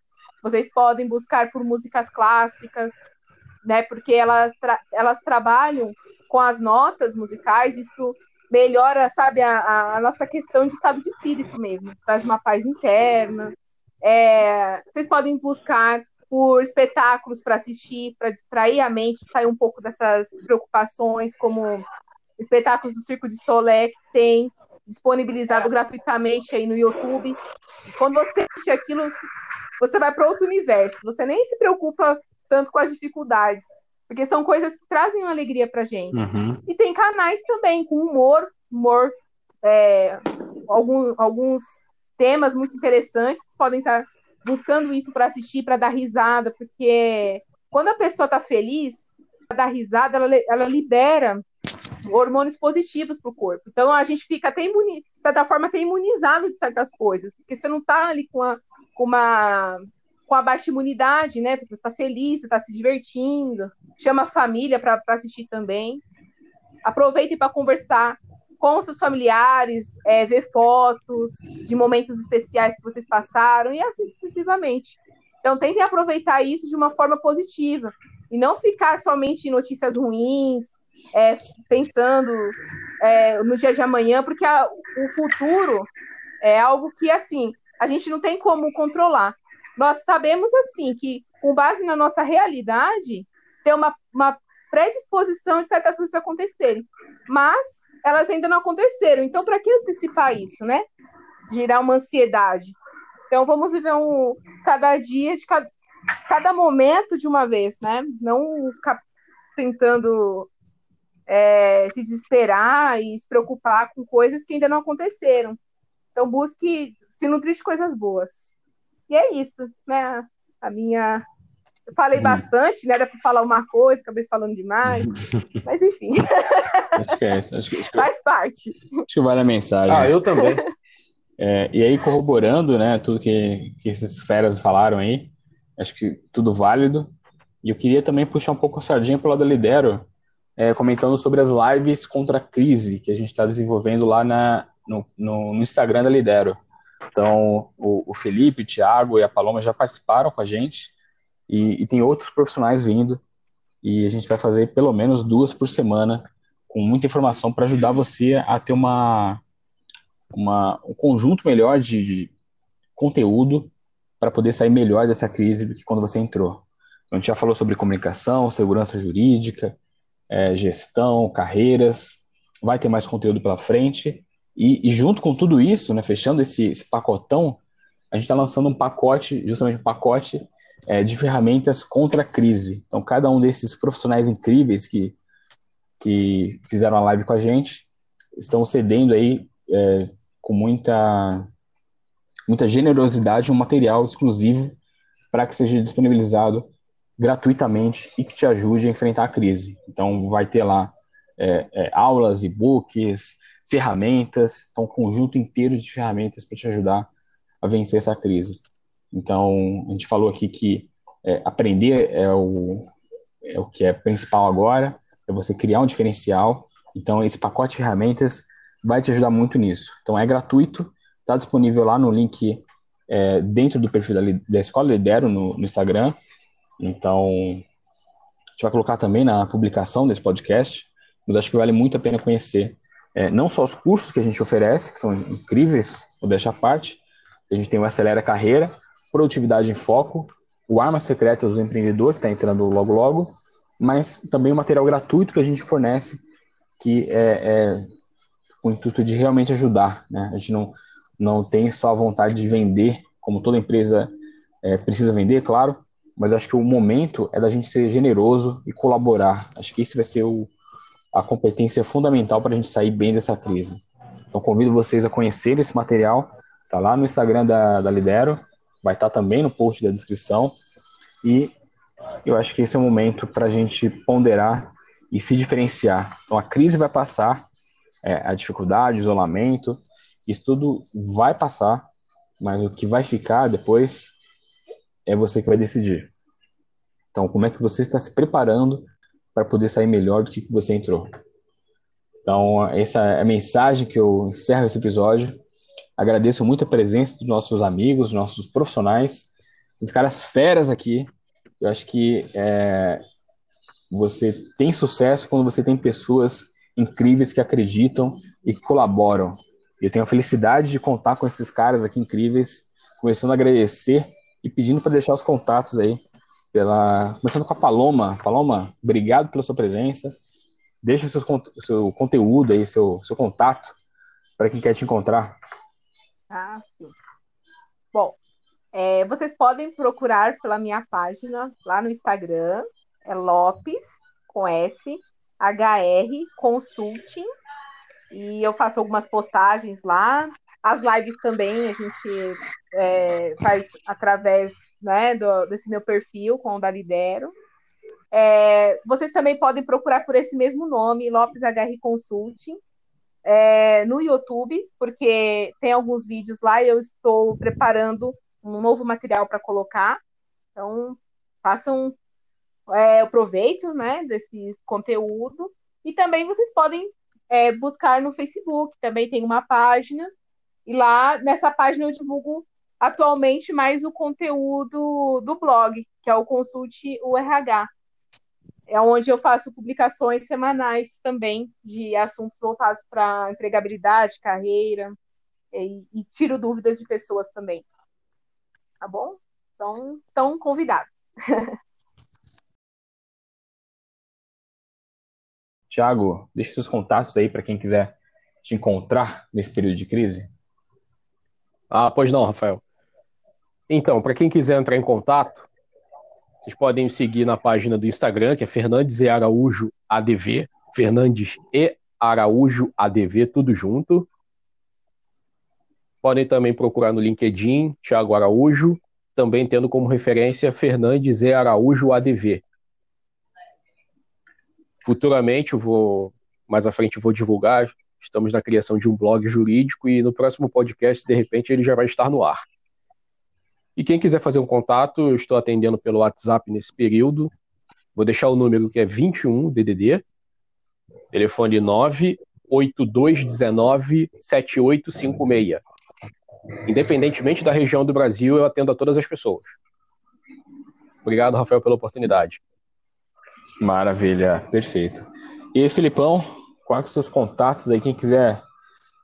Vocês podem buscar por músicas clássicas, né? Porque elas, tra elas trabalham com as notas musicais, isso melhora, sabe, a, a, nossa questão de estado de espírito mesmo, traz uma paz interna. É, vocês podem buscar por espetáculos para assistir, para distrair a mente, sair um pouco dessas preocupações, como espetáculos do Circo de Solé, que tem disponibilizado gratuitamente aí no YouTube. Quando você assiste aquilo, você vai para outro universo. Você nem se preocupa tanto com as dificuldades, porque são coisas que trazem uma alegria para gente. Uhum. E tem canais também com humor, humor, é, algum, alguns temas muito interessantes. podem estar buscando isso para assistir, para dar risada, porque quando a pessoa está feliz, dar risada, ela, ela libera hormônios positivos para o corpo. Então a gente fica até imuni, de certa forma até imunizado de certas coisas, porque você não está ali com, a, com uma com a baixa imunidade, né? Porque você está feliz, você está se divertindo, chama a família para assistir também. Aproveitem para conversar com seus familiares, é, ver fotos de momentos especiais que vocês passaram e assim sucessivamente. Então, tentem aproveitar isso de uma forma positiva e não ficar somente em notícias ruins, é, pensando é, no dia de amanhã, porque a, o futuro é algo que, assim, a gente não tem como controlar. Nós sabemos, assim, que com base na nossa realidade, tem uma, uma predisposição de certas coisas acontecerem, mas elas ainda não aconteceram. Então, para que antecipar isso, né? Gerar uma ansiedade. Então, vamos viver um cada dia de cada, cada momento de uma vez, né? Não ficar tentando é, se desesperar e se preocupar com coisas que ainda não aconteceram. Então, busque se nutrir de coisas boas. E é isso, né? A minha. Eu falei hum. bastante, né? Era para falar uma coisa, acabei falando demais. mas, enfim. Acho que é isso. Acho que, acho que... Faz parte. Acho que vale a mensagem. Ah, eu também. É, e aí, corroborando, né, tudo que, que esses feras falaram aí, acho que tudo válido. E eu queria também puxar um pouco a sardinha para o lado da Lidero, é, comentando sobre as lives contra a crise que a gente está desenvolvendo lá na, no, no, no, Instagram da Lidero. Então, o, o, Felipe, o Thiago e a Paloma já participaram com a gente e, e tem outros profissionais vindo e a gente vai fazer pelo menos duas por semana com muita informação para ajudar você a ter uma, uma, um conjunto melhor de, de conteúdo para poder sair melhor dessa crise do que quando você entrou. Então, a gente já falou sobre comunicação, segurança jurídica, é, gestão, carreiras, vai ter mais conteúdo pela frente. E, e junto com tudo isso, né, fechando esse, esse pacotão, a gente está lançando um pacote, justamente um pacote é, de ferramentas contra a crise. Então, cada um desses profissionais incríveis que, que fizeram a live com a gente estão cedendo aí é, com muita, muita generosidade um material exclusivo para que seja disponibilizado gratuitamente e que te ajude a enfrentar a crise. Então, vai ter lá é, é, aulas, e-books, ferramentas, então, um conjunto inteiro de ferramentas para te ajudar a vencer essa crise. Então, a gente falou aqui que é, aprender é o, é o que é principal agora, é você criar um diferencial. Então, esse pacote de ferramentas vai te ajudar muito nisso. Então, é gratuito, está disponível lá no link é, dentro do perfil da, da Escola Lidero no, no Instagram. Então, a gente vai colocar também na publicação desse podcast, mas acho que vale muito a pena conhecer é, não só os cursos que a gente oferece, que são incríveis, vou deixar a parte, a gente tem o Acelera Carreira, Produtividade em Foco, o Armas Secretas do Empreendedor, que está entrando logo logo, mas também o material gratuito que a gente fornece, que é, é com o intuito de realmente ajudar. Né? A gente não, não tem só a vontade de vender, como toda empresa é, precisa vender, claro, mas acho que o momento é da gente ser generoso e colaborar. Acho que esse vai ser o, a competência fundamental para a gente sair bem dessa crise. Então, convido vocês a conhecer esse material. Está lá no Instagram da, da Lidero, vai estar tá também no post da descrição. E eu acho que esse é o momento para a gente ponderar e se diferenciar. Então, a crise vai passar, é, a dificuldade, o isolamento, isso tudo vai passar, mas o que vai ficar depois é você que vai decidir. Então, como é que você está se preparando para poder sair melhor do que você entrou? Então, essa é a mensagem que eu encerro esse episódio. Agradeço muito a presença dos nossos amigos, nossos profissionais, os caras feras aqui. Eu acho que é, você tem sucesso quando você tem pessoas incríveis que acreditam e que colaboram. Eu tenho a felicidade de contar com esses caras aqui incríveis, começando a agradecer e pedindo para deixar os contatos aí. Pela... Começando com a Paloma. Paloma, obrigado pela sua presença. Deixa o seu, seu conteúdo aí, seu, seu contato, para quem quer te encontrar. Ah, sim. Bom, É, vocês podem procurar pela minha página lá no Instagram, é Lopes, com S, HR Consulting, e eu faço algumas postagens lá. As lives também a gente é, faz através né, do, desse meu perfil com o da Lidero. É, vocês também podem procurar por esse mesmo nome, Lopes HR Consulting, é, no YouTube, porque tem alguns vídeos lá e eu estou preparando um novo material para colocar. Então, façam é, o proveito né, desse conteúdo. E também vocês podem é, buscar no Facebook, também tem uma página. E lá nessa página eu divulgo atualmente mais o conteúdo do blog, que é o Consulte URH. É onde eu faço publicações semanais também de assuntos voltados para empregabilidade, carreira, e, e tiro dúvidas de pessoas também tá bom? Então, estão convidados. Tiago, deixe seus contatos aí para quem quiser te encontrar nesse período de crise. Ah, pois não, Rafael. Então, para quem quiser entrar em contato, vocês podem seguir na página do Instagram, que é Fernandes e Araújo ADV, Fernandes e Araújo ADV, tudo junto. Podem também procurar no LinkedIn, Thiago Araújo, também tendo como referência Fernandes e Araújo ADV. Futuramente, eu vou, mais à frente, eu vou divulgar. Estamos na criação de um blog jurídico e no próximo podcast, de repente, ele já vai estar no ar. E quem quiser fazer um contato, eu estou atendendo pelo WhatsApp nesse período. Vou deixar o número que é 21 DDD, telefone 98219 7856. Independentemente da região do Brasil, eu atendo a todas as pessoas. Obrigado, Rafael, pela oportunidade. Maravilha, perfeito. E Filipão, quais os seus contatos aí? Quem quiser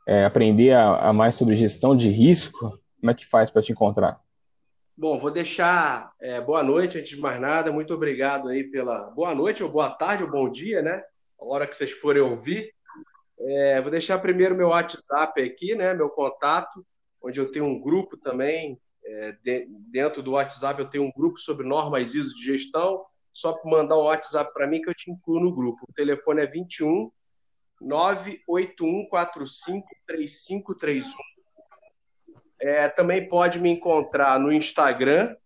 é, aprender a, a, mais sobre gestão de risco, como é que faz para te encontrar? Bom, vou deixar é, boa noite antes de mais nada. Muito obrigado aí pela boa noite, ou boa tarde, ou bom dia, né? A hora que vocês forem ouvir. É, vou deixar primeiro meu WhatsApp aqui, né? Meu contato onde eu tenho um grupo também. É, de, dentro do WhatsApp eu tenho um grupo sobre normas ISO de gestão. Só mandar um WhatsApp para mim que eu te incluo no grupo. O telefone é 21 981453531. É, também pode me encontrar no Instagram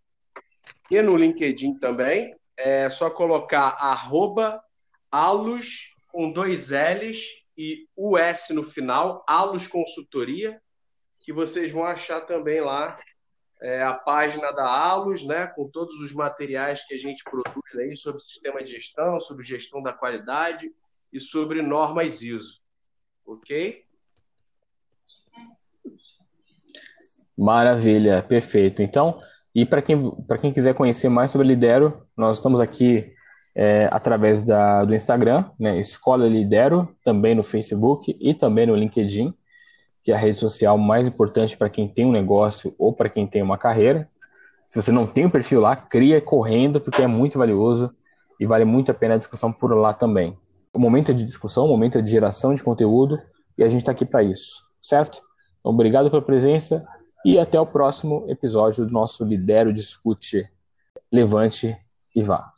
e no LinkedIn também. É só colocar arroba alus com dois L's e US no final, Alus Consultoria que vocês vão achar também lá é, a página da Alus, né, com todos os materiais que a gente produz aí sobre sistema de gestão, sobre gestão da qualidade e sobre normas ISO. Ok? Maravilha, perfeito. Então, e para quem, quem quiser conhecer mais sobre Lidero, nós estamos aqui é, através da, do Instagram, né, Escola Lidero, também no Facebook e também no LinkedIn que é a rede social mais importante para quem tem um negócio ou para quem tem uma carreira. Se você não tem um perfil lá, cria correndo, porque é muito valioso e vale muito a pena a discussão por lá também. O momento é de discussão, o momento é de geração de conteúdo e a gente está aqui para isso, certo? Então, obrigado pela presença e até o próximo episódio do nosso Lidero Discute. Levante e vá.